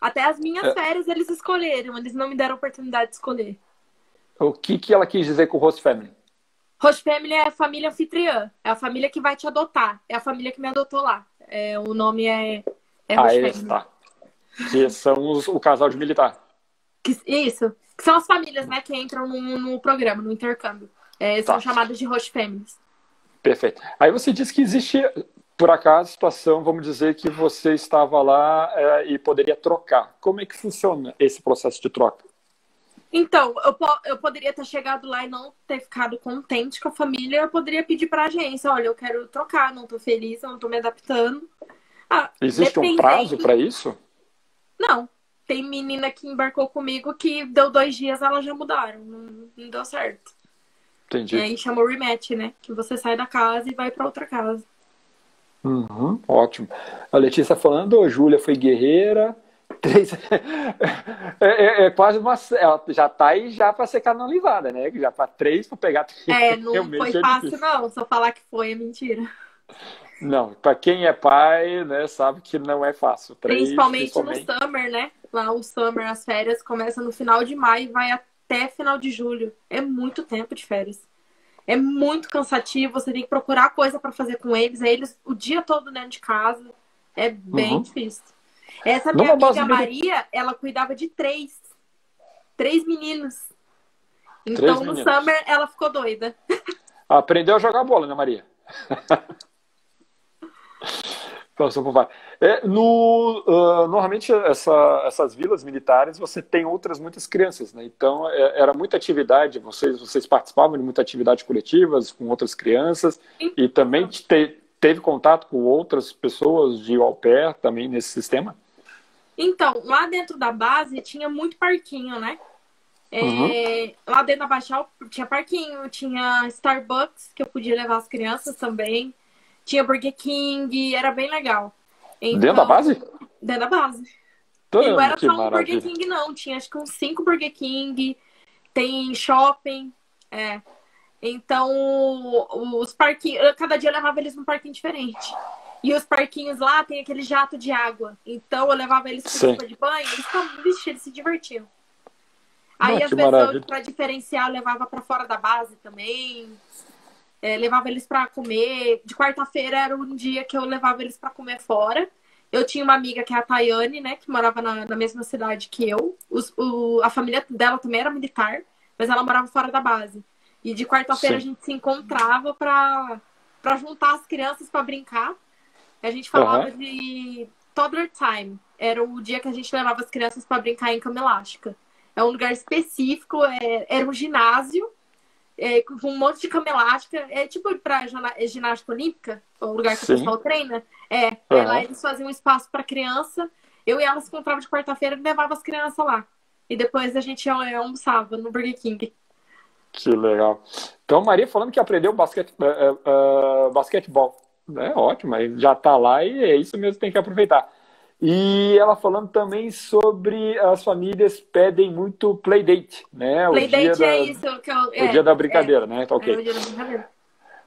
Até as minhas É. férias eles escolheram, eles não me deram oportunidade de escolher. O que, que ela quis dizer com o Host Family? Host Family é a família anfitriã, é a família que vai te adotar, é a família que me adotou lá. É, o nome é, é Ah, Host esse, Family. tá. Que são os- o casal de militar. Que- isso, que são as famílias, né, que entram no, no programa, no intercâmbio. É, são Tá. chamadas de Host Families. Perfeito. Aí você disse que existe, por acaso, situação, vamos dizer, que você estava lá é, e poderia trocar. Como é que funciona esse processo de troca? Então, eu, po- eu poderia ter chegado lá e não ter ficado contente com a família, eu poderia pedir pra agência, olha, eu quero trocar, não tô feliz, eu não tô me adaptando. Ah, Existe um dependendo- prazo para isso? Não. Tem menina que embarcou comigo que deu dois dias, elas já mudaram. Não, não deu certo. Entendi. E aí chamou rematch, né? Que você sai da casa e vai pra outra casa. Uhum, ótimo. A Letícia falando, "Ô, Júlia foi guerreira. (laughs) Três... é, é- é quase uma. Ela já tá aí já para ser canalizada, né? Já para três, para pegar três. É, (laughs) não realmente foi é fácil, difícil. não. Só falar que foi é mentira. Não, para quem é pai, né, sabe que não é fácil. Três, Principalmente, principalmente. no summer, né? Lá o summer, as férias começam no final de maio e vai até final de julho. É muito tempo de férias. É muito cansativo, você tem que procurar coisa pra fazer com eles. Aí eles o dia todo dentro de casa. É bem Uhum. difícil. Essa minha Numa amiga Maria, ela cuidava de três. Três meninos. Então, Três no meninos. summer, ela ficou doida. Aprendeu a jogar bola, né, Maria? (laughs) Passou por várias. É, no, ah, normalmente, essa- essas vilas militares, você tem outras muitas crianças, né? Então, é- era muita atividade, vocês, vocês participavam de muita atividade coletivas com outras crianças e também te- teve contato com outras pessoas de au pair também nesse sistema? Então, lá dentro da base tinha muito parquinho, né? É, Uhum. Lá dentro da Baixal tinha parquinho, tinha Starbucks, que eu podia levar as crianças também. Tinha Burger King, era bem legal. Então, Dentro da base? Dentro da base. E não era só um Burger. King, não. Tinha acho que uns cinco Burger King. Tem shopping. É. Então, os parquinhos. Cada dia eu levava eles num parquinho diferente. E os parquinhos lá tem aquele jato de água. Então eu levava eles pro roupa de banho, eles vixe, eles se divertiam. Aí, às vezes, pra diferenciar, eu levava pra fora da base também. É, levava eles pra comer. De quarta-feira era um dia que eu levava eles pra comer fora. Eu tinha uma amiga que é a Tayane, né? Que morava na, na mesma cidade que eu. Os- o- a família dela também era militar, mas ela morava fora da base. E de quarta-feira a gente se encontrava pra, pra juntar as crianças pra brincar. A gente falava Aham. de Toddler Time. Era o dia que a gente levava as crianças pra brincar em cama elástica. É um lugar específico, é- era um ginásio é, com um monte de cama elástica. É tipo pra ginástica olímpica, o lugar que Sim. o pessoal treina. É, Aham. lá eles faziam um espaço pra criança. Eu e ela se encontrava de quarta-feira e levava as crianças lá. E depois a gente é, almoçava no Burger King. Que legal. Então, Maria falando que aprendeu basquete, é, é, basquetebol. É ótimo, aí já está lá e é isso mesmo, tem que aproveitar. E ela falando também sobre as famílias pedem muito playdate, né? Playdate da, é isso que eu. o é, dia da brincadeira, né? Tá É, ok. é o dia da brincadeira.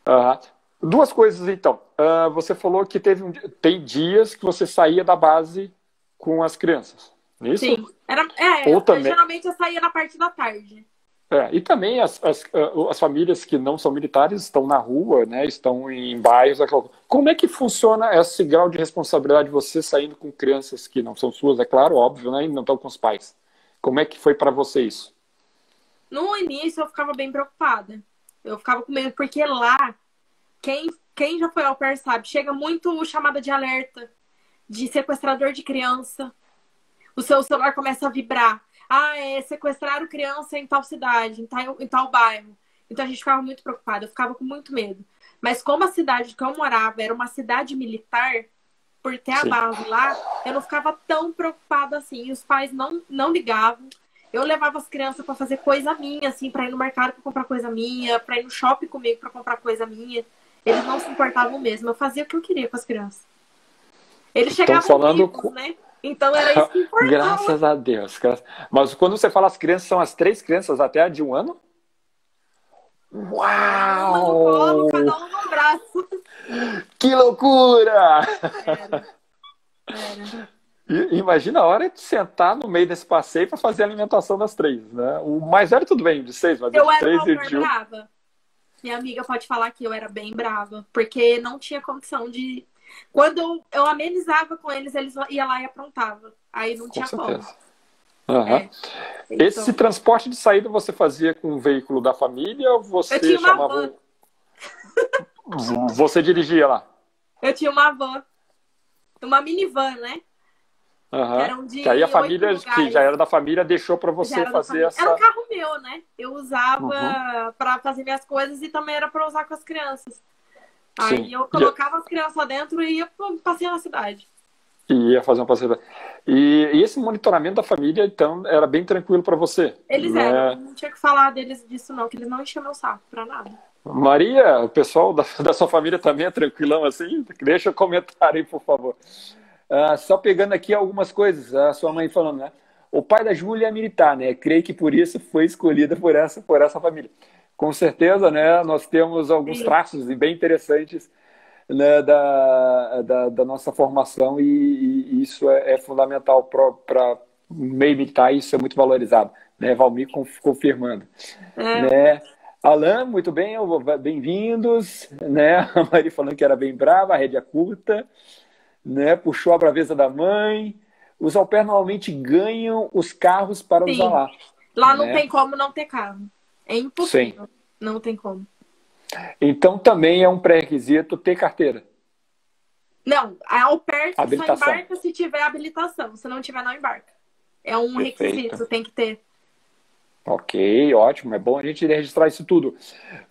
Aham. Duas coisas, então. Ah, você falou que teve um, tem dias que você saía da base com as crianças. Isso? Sim. Era, é, Ou eu- também- geralmente eu saía na parte da tarde. É, e também as, as, ah, as famílias que não são militares estão na rua, né, estão em bairros. Como é que funciona esse grau de responsabilidade de você saindo com crianças que não são suas, é claro, óbvio, né, e não estão com os pais? Como é que foi para você isso? No início eu ficava bem preocupada. Eu ficava com medo, porque lá, quem, quem já foi ao pair sabe, chega muito chamada de alerta de sequestrador de criança. O seu celular começa a vibrar. Ah, é sequestraram criança em tal cidade, em tal, em tal bairro. Então a gente ficava muito preocupada, eu ficava com muito medo. Mas como a cidade que eu morava era uma cidade militar, por ter Sim. a base lá, eu não ficava tão preocupada assim. Os pais não, não ligavam. Eu levava as crianças para fazer coisa minha, assim, para ir no mercado para comprar coisa minha, para ir no shopping comigo para comprar coisa minha. Eles não se importavam mesmo. Eu fazia o que eu queria com as crianças. Eles chegavam falando vivos, né? Então era isso que importava. Graças a Deus. Mas quando você fala as crianças, são as três crianças até a de um ano? Uau! Uma no colo, cada um no braço. Que loucura! Era. Era. Imagina a hora de sentar no meio desse passeio para fazer a alimentação das três, né? O mais velho tudo bem, de seis, mas eu de três e de um... brava. Minha amiga pode falar que eu era bem brava, porque não tinha condição de. Quando eu, amenizava com eles, eles iam lá e aprontavam. Aí não tinha como. Uhum. É. Então... Esse transporte de saída você fazia com o veículo da família ou você eu tinha uma chamava. Van. (laughs) você dirigia lá? Eu tinha uma van. Uma minivan, né? Uhum. Que, que aí a família, que já era da família, deixou para você fazer essa. Era um carro meu, né? Eu usava uhum. para fazer minhas coisas e também era para usar com as crianças. Aí Sim. eu colocava as crianças dentro e ia passear na cidade. E ia fazer um passeio. E, e, esse monitoramento da família, então, era bem tranquilo para você? Eles né? eram. Não tinha que falar deles disso, não, que eles não enchiam meu saco para nada. Maria, o pessoal da, (laughs) da sua família também é tranquilão assim? Deixa um comentário aí, por favor. Uh, só pegando aqui algumas coisas, a sua mãe falando, né? O pai da Júlia é militar, né? Creio que por isso foi escolhida por essa, por essa família. Com certeza, né? Nós temos alguns traços bem interessantes né, da, da, da, nossa formação e, e isso é, é fundamental para meio militar, isso é muito valorizado. Né? Valmir confirmando. É. Né? Alain, muito bem, bem-vindos. Né? (laughs) A Maria falando que era bem brava, a rédea é curta né? puxou a braveza da mãe. Os au pair normalmente ganham os carros para Sim. usar lá. Lá não né? tem como não ter carro. É impossível. Sim. Não tem como. Então também é um pré-requisito ter carteira. Não, a au pair só embarca se tiver habilitação. Se não tiver, não embarca. É um Perfeito. requisito, tem que ter. Ok, ótimo. É bom a gente registrar isso tudo.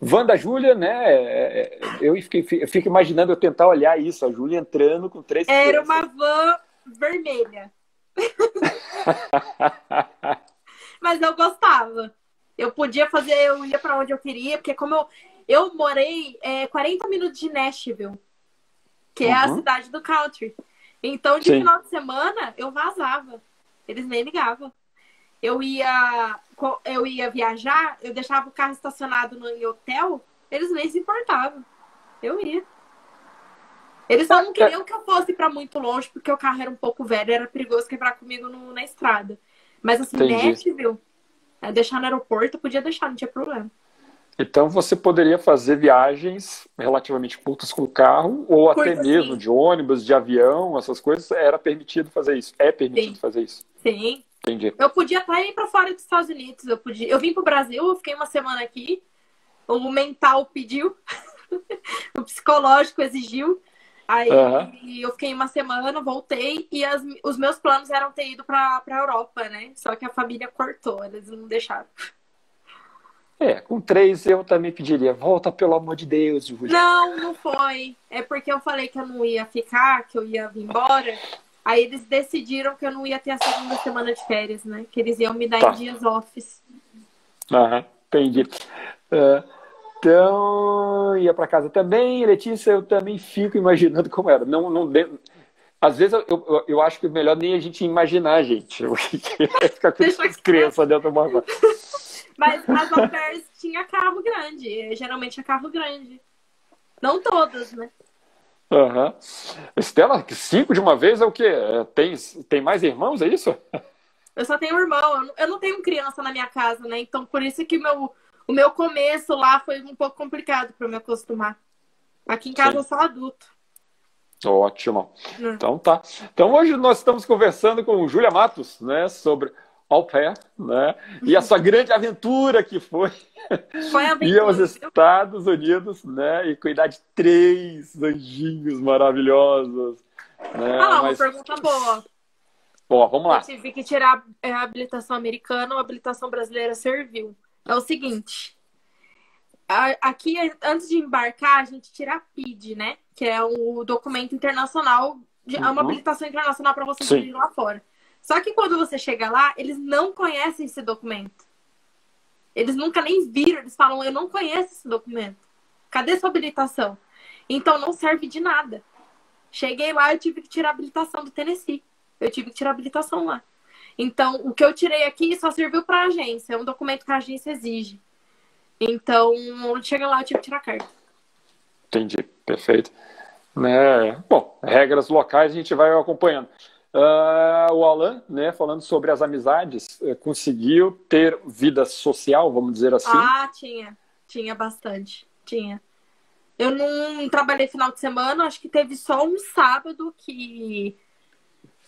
Wanda Júlia, né? É, é, eu fico, eu fico imaginando eu tentar olhar isso, a Júlia entrando com três Era crianças. uma van vermelha. (laughs) Mas eu gostava. Eu podia fazer, eu ia para onde eu queria, porque como eu, eu morei é, 40 minutos de Nashville, que uhum. é a uhum. cidade do country. Então, de Sim. final de semana, eu vazava. Eles nem ligavam eu ia eu ia viajar, eu deixava o carro estacionado no hotel, eles nem se importavam. Eu ia. Eles só não queriam que eu fosse para muito longe, porque o carro era um pouco velho, era perigoso quebrar comigo no, na estrada. Mas assim, Nashville, é, deixar no aeroporto, podia deixar, não tinha problema. Então você poderia fazer viagens relativamente curtas com o carro, ou Curto, até mesmo sim. de ônibus, de avião, essas coisas, era permitido fazer isso. É permitido sim. fazer isso. Sim, Entendi. Eu podia até ir para fora dos Estados Unidos. Eu, podia... eu vim para o Brasil, eu fiquei uma semana aqui. O mental pediu, (laughs) o psicológico exigiu. Aí uhum. eu fiquei uma semana, voltei e as, os meus planos eram ter ido para a Europa, né? Só que a família cortou, eles não deixaram. É, com três eu também pediria, volta pelo amor de Deus, Julia. Não, não foi. É porque eu falei que eu não ia ficar, que eu ia vir embora. Aí eles decidiram que eu não ia ter a segunda semana de férias, né? Que eles iam me dar tá. em dias offs. Aham, entendi. Uh, então, ia para casa também. Letícia, eu também fico imaginando como era. Não, não, às vezes eu, eu, eu acho que é melhor nem a gente imaginar, gente. (laughs) Ficar com as crianças dentro de uma (laughs) Mas as au pairs tinha carro grande. Geralmente é carro grande. Não todas, né? Uhum. Estela, cinco de uma vez é o quê? É, tem, tem mais irmãos, é isso? Eu só tenho um irmão, eu não tenho criança na minha casa, né? Então por isso que meu, o meu começo lá foi um pouco complicado para me acostumar. Aqui em casa Sim. eu sou adulto. Ótimo. Hum. Então tá. Então hoje nós estamos conversando com Júlia Matos, né, sobre au pair, né? E a sua (laughs) grande aventura que foi, foi (laughs) ir aos Estados Unidos, né? E cuidar de três anjinhos maravilhosos. Né? Ah, Mas... uma pergunta boa. Bom, vamos lá. Eu tive que tirar a habilitação americana a habilitação brasileira serviu. É o seguinte. Aqui, antes de embarcar, a gente tira a PID, né? Que é o documento internacional de, uhum. uma habilitação internacional para você dirigir lá fora. Só que quando você chega lá, eles não conhecem esse documento. Eles nunca nem viram, eles falam, eu não conheço esse documento. Cadê sua habilitação? Então não serve de nada. Cheguei lá, eu tive que tirar a habilitação do Tennessee. Eu tive que tirar a habilitação lá. Então, o que eu tirei aqui só serviu para a agência. É um documento que a agência exige. Então, chega lá, eu tive que tirar a carta. Entendi, perfeito. Né? Bom, regras locais a gente vai acompanhando. Uh, o Alan, né, falando sobre as amizades, eh, conseguiu ter vida social, vamos dizer assim? Ah, tinha. Tinha bastante. Tinha. Eu não trabalhei final de semana, acho que teve só um sábado que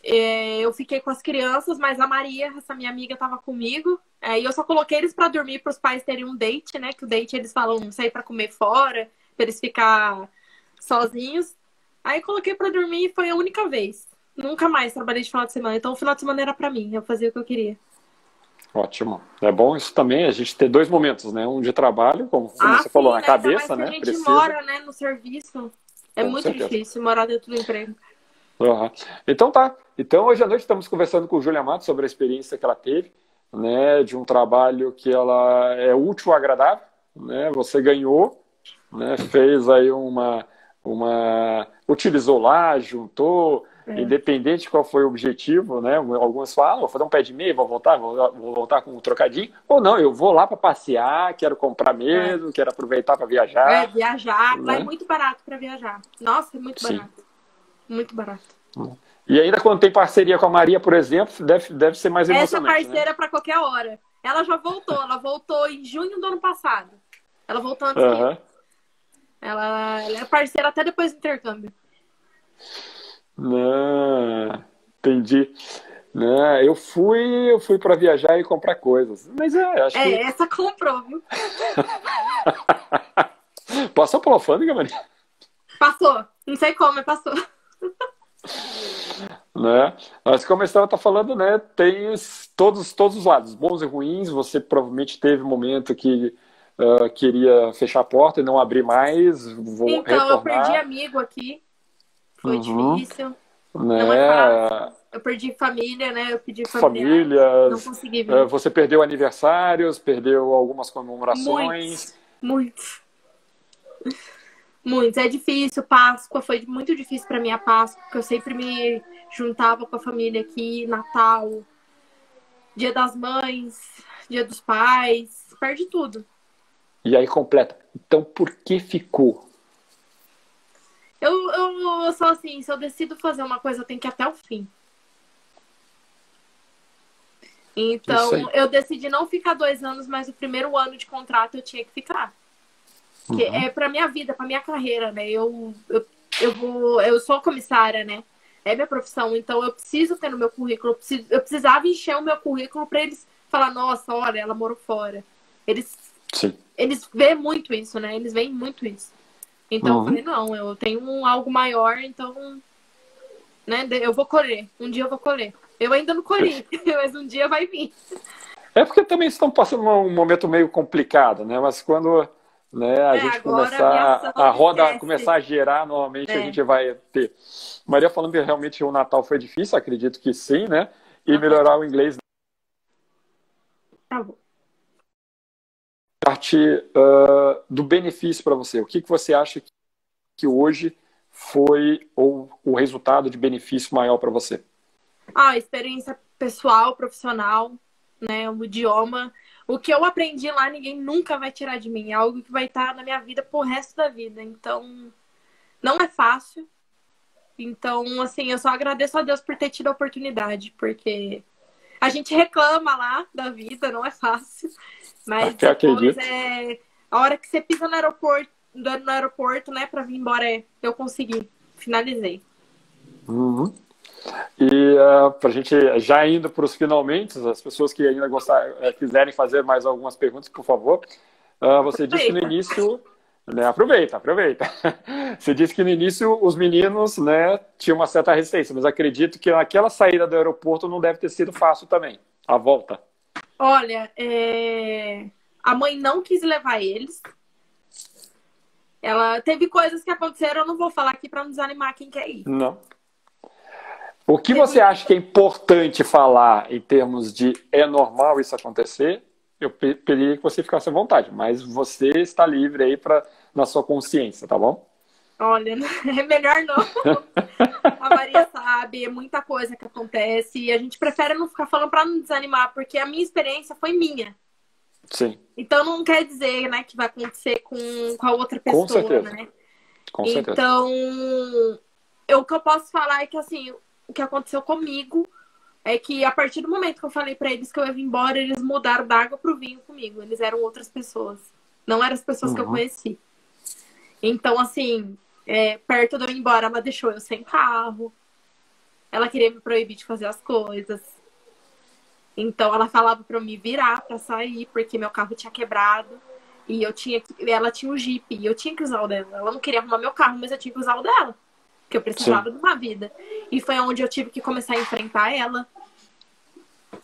eu fiquei com as crianças, mas a Maria, essa minha amiga, estava comigo. É, e eu só coloquei eles para dormir para os pais terem um date, né? Que o date eles falam sair para comer fora, para eles ficar sozinhos. Aí coloquei para dormir e foi a única vez. Nunca mais trabalhei de final de semana. Então o final de semana era para mim, eu fazia o que eu queria. Ótimo. É bom isso também, a gente ter dois momentos, né? Um de trabalho, como, ah, você sim, falou, na né? cabeça, né? A gente Precisa. mora né, no serviço. É Com muito certeza. difícil morar dentro do emprego. Uhum. Então tá. Então hoje à noite estamos conversando com Júlia Matos sobre a experiência que ela teve, né? De um trabalho que ela é útil, agradável, né? Você ganhou, né? Fez aí uma, uma, utilizou lá, juntou, é. Independente de qual foi o objetivo, né? Alguns falam, vou fazer um pé de meia, vou voltar, vou, vou voltar com um trocadinho. Ou não, eu vou lá para passear, quero comprar mesmo, é. quero aproveitar para viajar. É, viajar. Né? Lá é muito barato para viajar. Nossa, é muito barato. Sim. Muito barato. E ainda quando tem parceria com a Maria, por exemplo, deve, deve ser mais emocionante. Essa parceira né? para qualquer hora. Ela já voltou, ela voltou em junho do ano passado. Ela voltou antes uhum. ela, ela é parceira até depois do intercâmbio. Não, entendi. Não, eu fui, eu fui para viajar e comprar coisas. Mas é, acho é, que... essa comprou, viu? (laughs) Passou pela alfândega, Maria? Passou. Não sei como, mas passou. Né? Mas como a Estela está falando, né, tem todos, todos os lados, bons e ruins. Você provavelmente teve um momento que uh, queria fechar a porta e não abrir mais. Vou então, retornar. eu perdi amigo aqui. Foi uhum. difícil. Né? Não é fácil. Eu perdi família, né? Eu pedi família. Não consegui vir. É, você perdeu aniversários, perdeu algumas comemorações. Muitos. Muitos. Muitos. É difícil. Páscoa foi muito difícil para mim a Páscoa, porque eu sempre me juntava com a família aqui, Natal, Dia das Mães, Dia dos Pais, perde tudo. E aí completa. Então por que ficou? Eu, eu, eu sou assim, se eu decido fazer uma coisa, eu tenho que ir até o fim. Então, eu decidi não ficar dois anos, mas o primeiro ano de contrato eu tinha que ficar. Porque uhum. é pra minha vida, pra minha carreira, né? Eu, eu, eu, vou, eu sou comissária, né? É minha profissão, então eu preciso ter no meu currículo. Eu, preciso, eu precisava encher o meu currículo para eles falar, nossa, olha, ela morou fora. Eles, Sim. eles veem muito isso, né? Eles veem muito isso. Então uhum. eu falei, não, eu tenho um algo maior, então né, eu vou colher. Um dia eu vou colher. Eu ainda não colhi, (laughs) mas um dia vai vir. É porque também estão passando um momento meio complicado, né? Mas quando né, a é, gente começar a, a roda começar a gerar, normalmente é. a gente vai ter. Maria falando que realmente o Natal foi difícil, acredito que sim, né? E melhorar o inglês. Tá bom parte uh, do benefício para você. O que, que você acha que, que hoje foi ou o resultado de benefício maior para você? Ah, experiência pessoal, profissional, né, o idioma. O que eu aprendi lá, ninguém nunca vai tirar de mim. É algo que vai estar na minha vida pro resto da vida. Então, não é fácil. Então, assim, eu só agradeço a Deus por ter tido a oportunidade, porque a gente reclama lá da vida, não é fácil. Mas depois é a hora que você pisa no aeroporto, no aeroporto, né, para vir embora, é, eu consegui, finalizei. Uhum. E uh, é, para a gente já indo para os finalmente, as pessoas que ainda gostar, uh, quiserem fazer mais algumas perguntas, por favor. Uh, você aproveita. disse que no início. Né, aproveita, aproveita. (laughs) Você disse que no início os meninos né, tinham uma certa resistência, mas acredito que aquela saída do aeroporto não deve ter sido fácil também, a volta. Olha, é... a mãe não quis levar eles. Ela teve coisas que aconteceram, eu não vou falar aqui para não desanimar quem quer ir. Não. O que você acha que é importante falar em termos de é normal isso acontecer? Eu pediria que você ficasse à vontade, mas você está livre aí para na sua consciência, tá bom? Olha, (laughs) é melhor não. A Maria sabe, é muita coisa que acontece e a gente prefere não ficar falando para não desanimar, porque a minha experiência foi minha. Sim. Então não quer dizer, né, que vai acontecer com, com a outra pessoa, com certeza. né? Com certeza. Então, eu, o que eu posso falar é que assim, o que aconteceu comigo é que a partir do momento que eu falei para eles que eu ia vir embora, eles mudaram da água pro vinho comigo. Eles eram outras pessoas. Não eram as pessoas uhum. que eu uhum. conheci. Então, assim, é, perto de eu ir embora, ela deixou eu sem carro. Ela queria me proibir de fazer as coisas. Então, ela falava para eu me virar para sair, porque meu carro tinha quebrado. E eu tinha que... ela tinha um Jeep e eu tinha que usar o dela. Ela não queria arrumar meu carro, mas eu tinha que usar o dela. Porque eu precisava Sim. de uma vida. E foi onde eu tive que começar a enfrentar ela.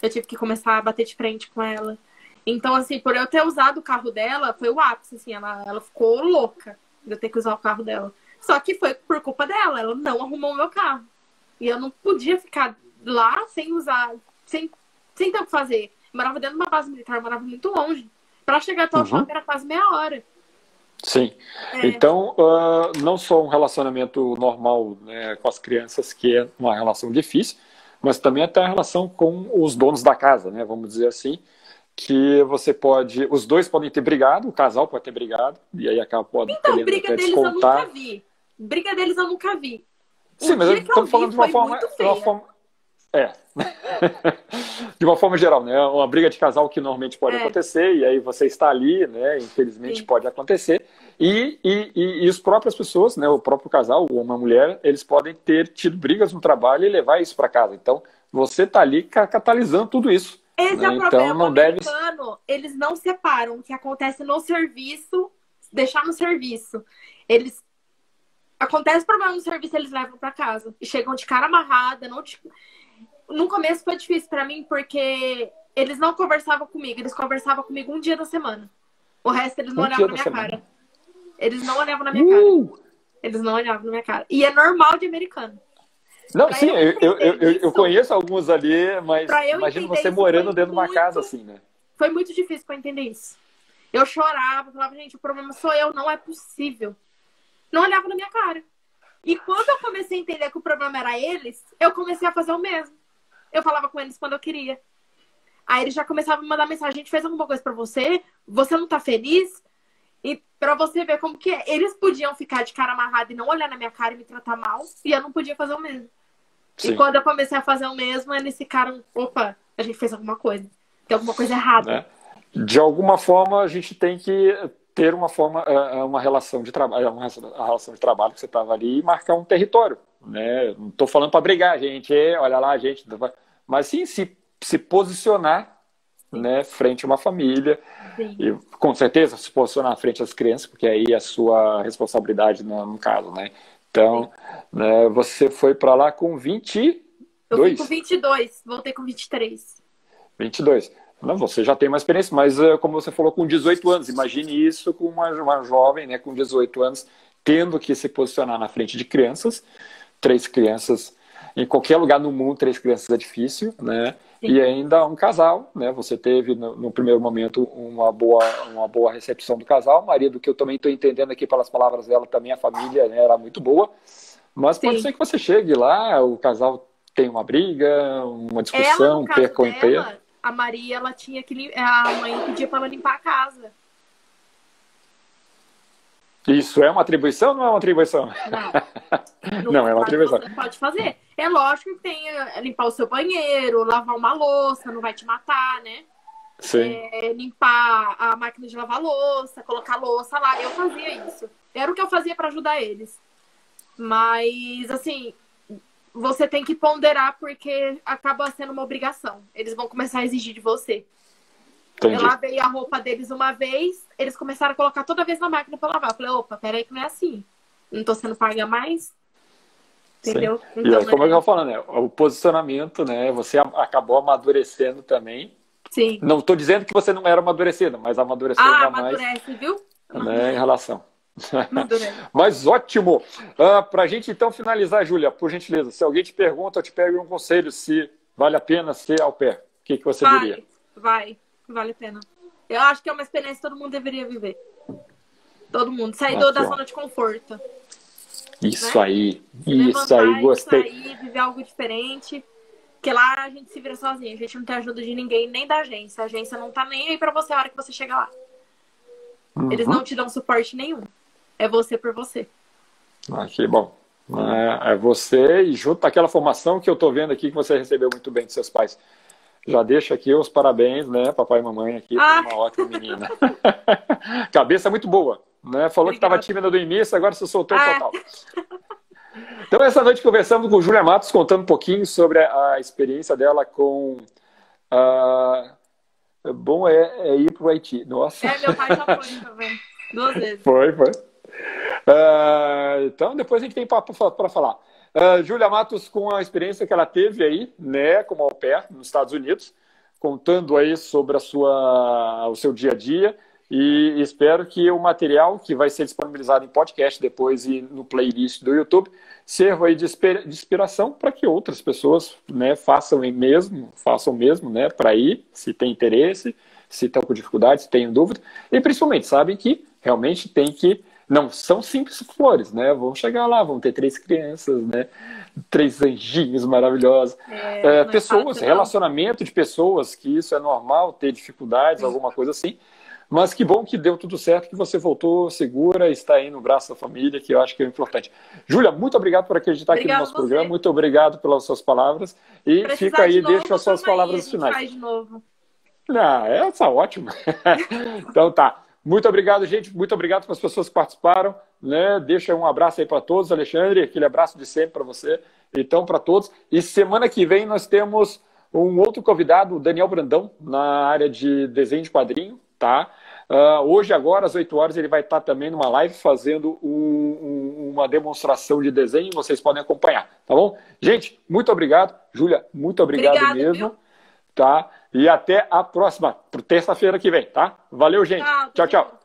Eu tive que começar a bater de frente com ela. Então, assim, por eu ter usado o carro dela, foi o ápice, assim, ela, ela ficou louca de eu ter que usar o carro dela. Só que foi por culpa dela, ela não arrumou o meu carro. E eu não podia ficar lá sem usar, sem, sem ter o que fazer. Eu morava dentro de uma base militar, eu morava muito longe. Para chegar até o uhum. shopping era quase meia hora. Sim. É. Então, uh, não só um relacionamento normal né, com as crianças, que é uma relação difícil, mas também até a relação com os donos da casa, né? Vamos dizer assim, que você pode, os dois podem ter brigado, o casal pode ter brigado, e aí acaba pode Então, briga deles descontar. eu nunca vi. Briga deles eu nunca vi. O Sim, mas estamos falando de uma forma, uma forma, é. (laughs) de uma forma geral, né? Uma briga de casal que normalmente pode é. acontecer, e aí você está ali, né? Infelizmente Sim. pode acontecer. E, e, e, e as próprias pessoas, né? O próprio casal, ou uma mulher, eles podem ter tido brigas no trabalho e levar isso para casa. Então, você está ali catalisando tudo isso. Esse né? é o então, problema. Não deve... eles não separam o que acontece no serviço, deixar no serviço. Eles acontece problema no serviço, eles levam para casa e chegam de cara amarrada, não de... No começo foi difícil para mim porque eles não conversavam comigo, eles conversavam comigo um dia da semana. O resto eles não um olhavam na minha semana. cara. Eles não olhavam na minha uh! cara. Eles não olhavam na minha cara. E é normal de americano. Não, pra sim, eu, eu, eu, eu, conheço alguns ali, mas imagina você morando dentro de uma casa assim, né? Foi muito difícil para entender isso. Eu chorava, falava, gente, o problema sou eu, não é possível. Não olhava na minha cara. E quando eu comecei a entender que o problema era eles, eu comecei a fazer o mesmo. Eu falava com eles quando eu queria. Aí eles já começavam a me mandar mensagem: a gente fez alguma coisa para você? Você não tá feliz? E para você ver como que é. Eles podiam ficar de cara amarrada e não olhar na minha cara e me tratar mal, e eu não podia fazer o mesmo. Sim. E quando eu comecei a fazer o mesmo, eles ficaram: opa, a gente fez alguma coisa. Tem alguma coisa errada. É. De alguma forma, a gente tem que ter uma forma, é, é uma relação de trabalho, é uma relação de trabalho que você estava ali e marcar um território, né? Não estou falando para brigar, gente, olha lá, gente, mas sim se, se posicionar, né, frente a uma família sim. e com certeza se posicionar frente às crianças, porque aí é a sua responsabilidade no, no caso, né? Então, né, você foi para lá com 22? Eu fui com 22, voltei com 23. 22. Não, você já tem uma experiência, mas eh, como você falou, com 18 anos, imagine isso com uma, uma jovem né, com 18 anos tendo que se posicionar na frente de crianças, três crianças, em qualquer lugar no mundo, três crianças é difícil, né? Sim. E ainda um casal, né? Você teve no, no, primeiro momento uma boa, uma boa recepção do casal, o marido, que eu também estou entendendo aqui pelas palavras dela, também a família né, era muito boa, mas Sim. pode ser que você chegue lá, o casal tem uma briga, uma discussão, perca o emprego a Maria, ela tinha que. A mãe pedia para ela limpar a casa. Isso é uma atribuição ou não é uma atribuição? Não. (laughs) não, é uma atribuição. Você pode fazer. É lógico que tem limpar o seu banheiro, lavar uma louça, não vai te matar, né? Sim. É, limpar a máquina de lavar louça, colocar louça lá. Eu fazia isso. Era o que eu fazia para ajudar eles. Mas, assim, você tem que ponderar porque acaba sendo uma obrigação. Eles vão começar a exigir de você. Entendi. Eu lavei a roupa deles uma vez, eles começaram a colocar toda vez na máquina para lavar. Eu falei, opa, peraí que não é assim. Não tô sendo paga mais. Entendeu? Sim. Então, e aí, como é eu falando, né? O posicionamento, né? Você acabou amadurecendo também. Sim. Não estou dizendo que você não era amadurecida, mas amadureceu ah, ainda amadurece, mais. viu? Né, em relação. (laughs) Mas ótimo. Uh, Para a gente então finalizar, Júlia, por gentileza, se alguém te pergunta, eu te pego um conselho se vale a pena ser ao pé. O que, que você vai, diria? Vai, vale a pena. Eu acho que é uma experiência que todo mundo deveria viver. Todo mundo. Sair da zona de conforto. Isso né? aí, se isso aí, gostei. Sair, viver algo diferente. Porque lá a gente se vira sozinho, a gente não tem ajuda de ninguém, nem da agência. A agência não tá nem aí pra você a hora que você chega lá. Uhum. Eles não te dão suporte nenhum. É você por você. Ah, que bom. É, é você e junto aquela formação que eu tô vendo aqui que você recebeu muito bem dos seus pais. Já deixo aqui os parabéns, né, papai e mamãe aqui, ah. uma ótima menina. (laughs) Cabeça muito boa, né? Falou Obrigada. que estava tímida do início, agora se soltou ah. total. Então, essa noite conversamos com Júlia Matos, contando um pouquinho sobre a experiência dela com. Uh, bom é, é ir para o Haiti. Nossa. É, meu pai já foi também. (laughs) Duas vezes. Foi, foi. Uh, então, depois a gente tem papo para falar. Uh, Júlia Matos, com a experiência que ela teve aí, né, como au pair nos Estados Unidos, contando aí sobre a sua, o seu dia a dia e espero que o material que vai ser disponibilizado em podcast depois e no playlist do YouTube sirva aí de inspiração para que outras pessoas né, façam mesmo, façam mesmo, né, para ir, se tem interesse, se estão com dificuldade, se têm dúvida, e principalmente sabem que realmente tem que não são simples flores, né? Vão chegar lá, vão ter três crianças, né? Três anjinhos maravilhosos. É, é, pessoas, é relacionamento de pessoas, que isso é normal, ter dificuldades, alguma coisa assim. Mas que bom que deu tudo certo, que você voltou segura, está aí no braço da família, que eu acho que é importante. Júlia, muito obrigado por acreditar Obrigado aqui no nosso programa, muito obrigado pelas suas palavras. E Precisar fica aí, de deixa as suas palavras finais. Faz de novo. Ah, essa é ótima. (laughs) então tá. Muito obrigado, gente. Muito obrigado para as pessoas que participaram. Né? Deixa um abraço aí para todos, Alexandre. Aquele abraço de sempre para você. Então, para todos. E semana que vem nós temos um outro convidado, o Daniel Brandão, na área de desenho de quadrinho tá? Uh, hoje, agora, às 8 horas, ele vai estar também numa live fazendo um, um, uma demonstração de desenho, vocês podem acompanhar, tá bom? Gente, muito obrigado. Júlia, muito obrigado Obrigado, mesmo. Viu? Tá? E até a próxima, terça-feira que vem, tá? Valeu, gente. tchau. tchau. tchau.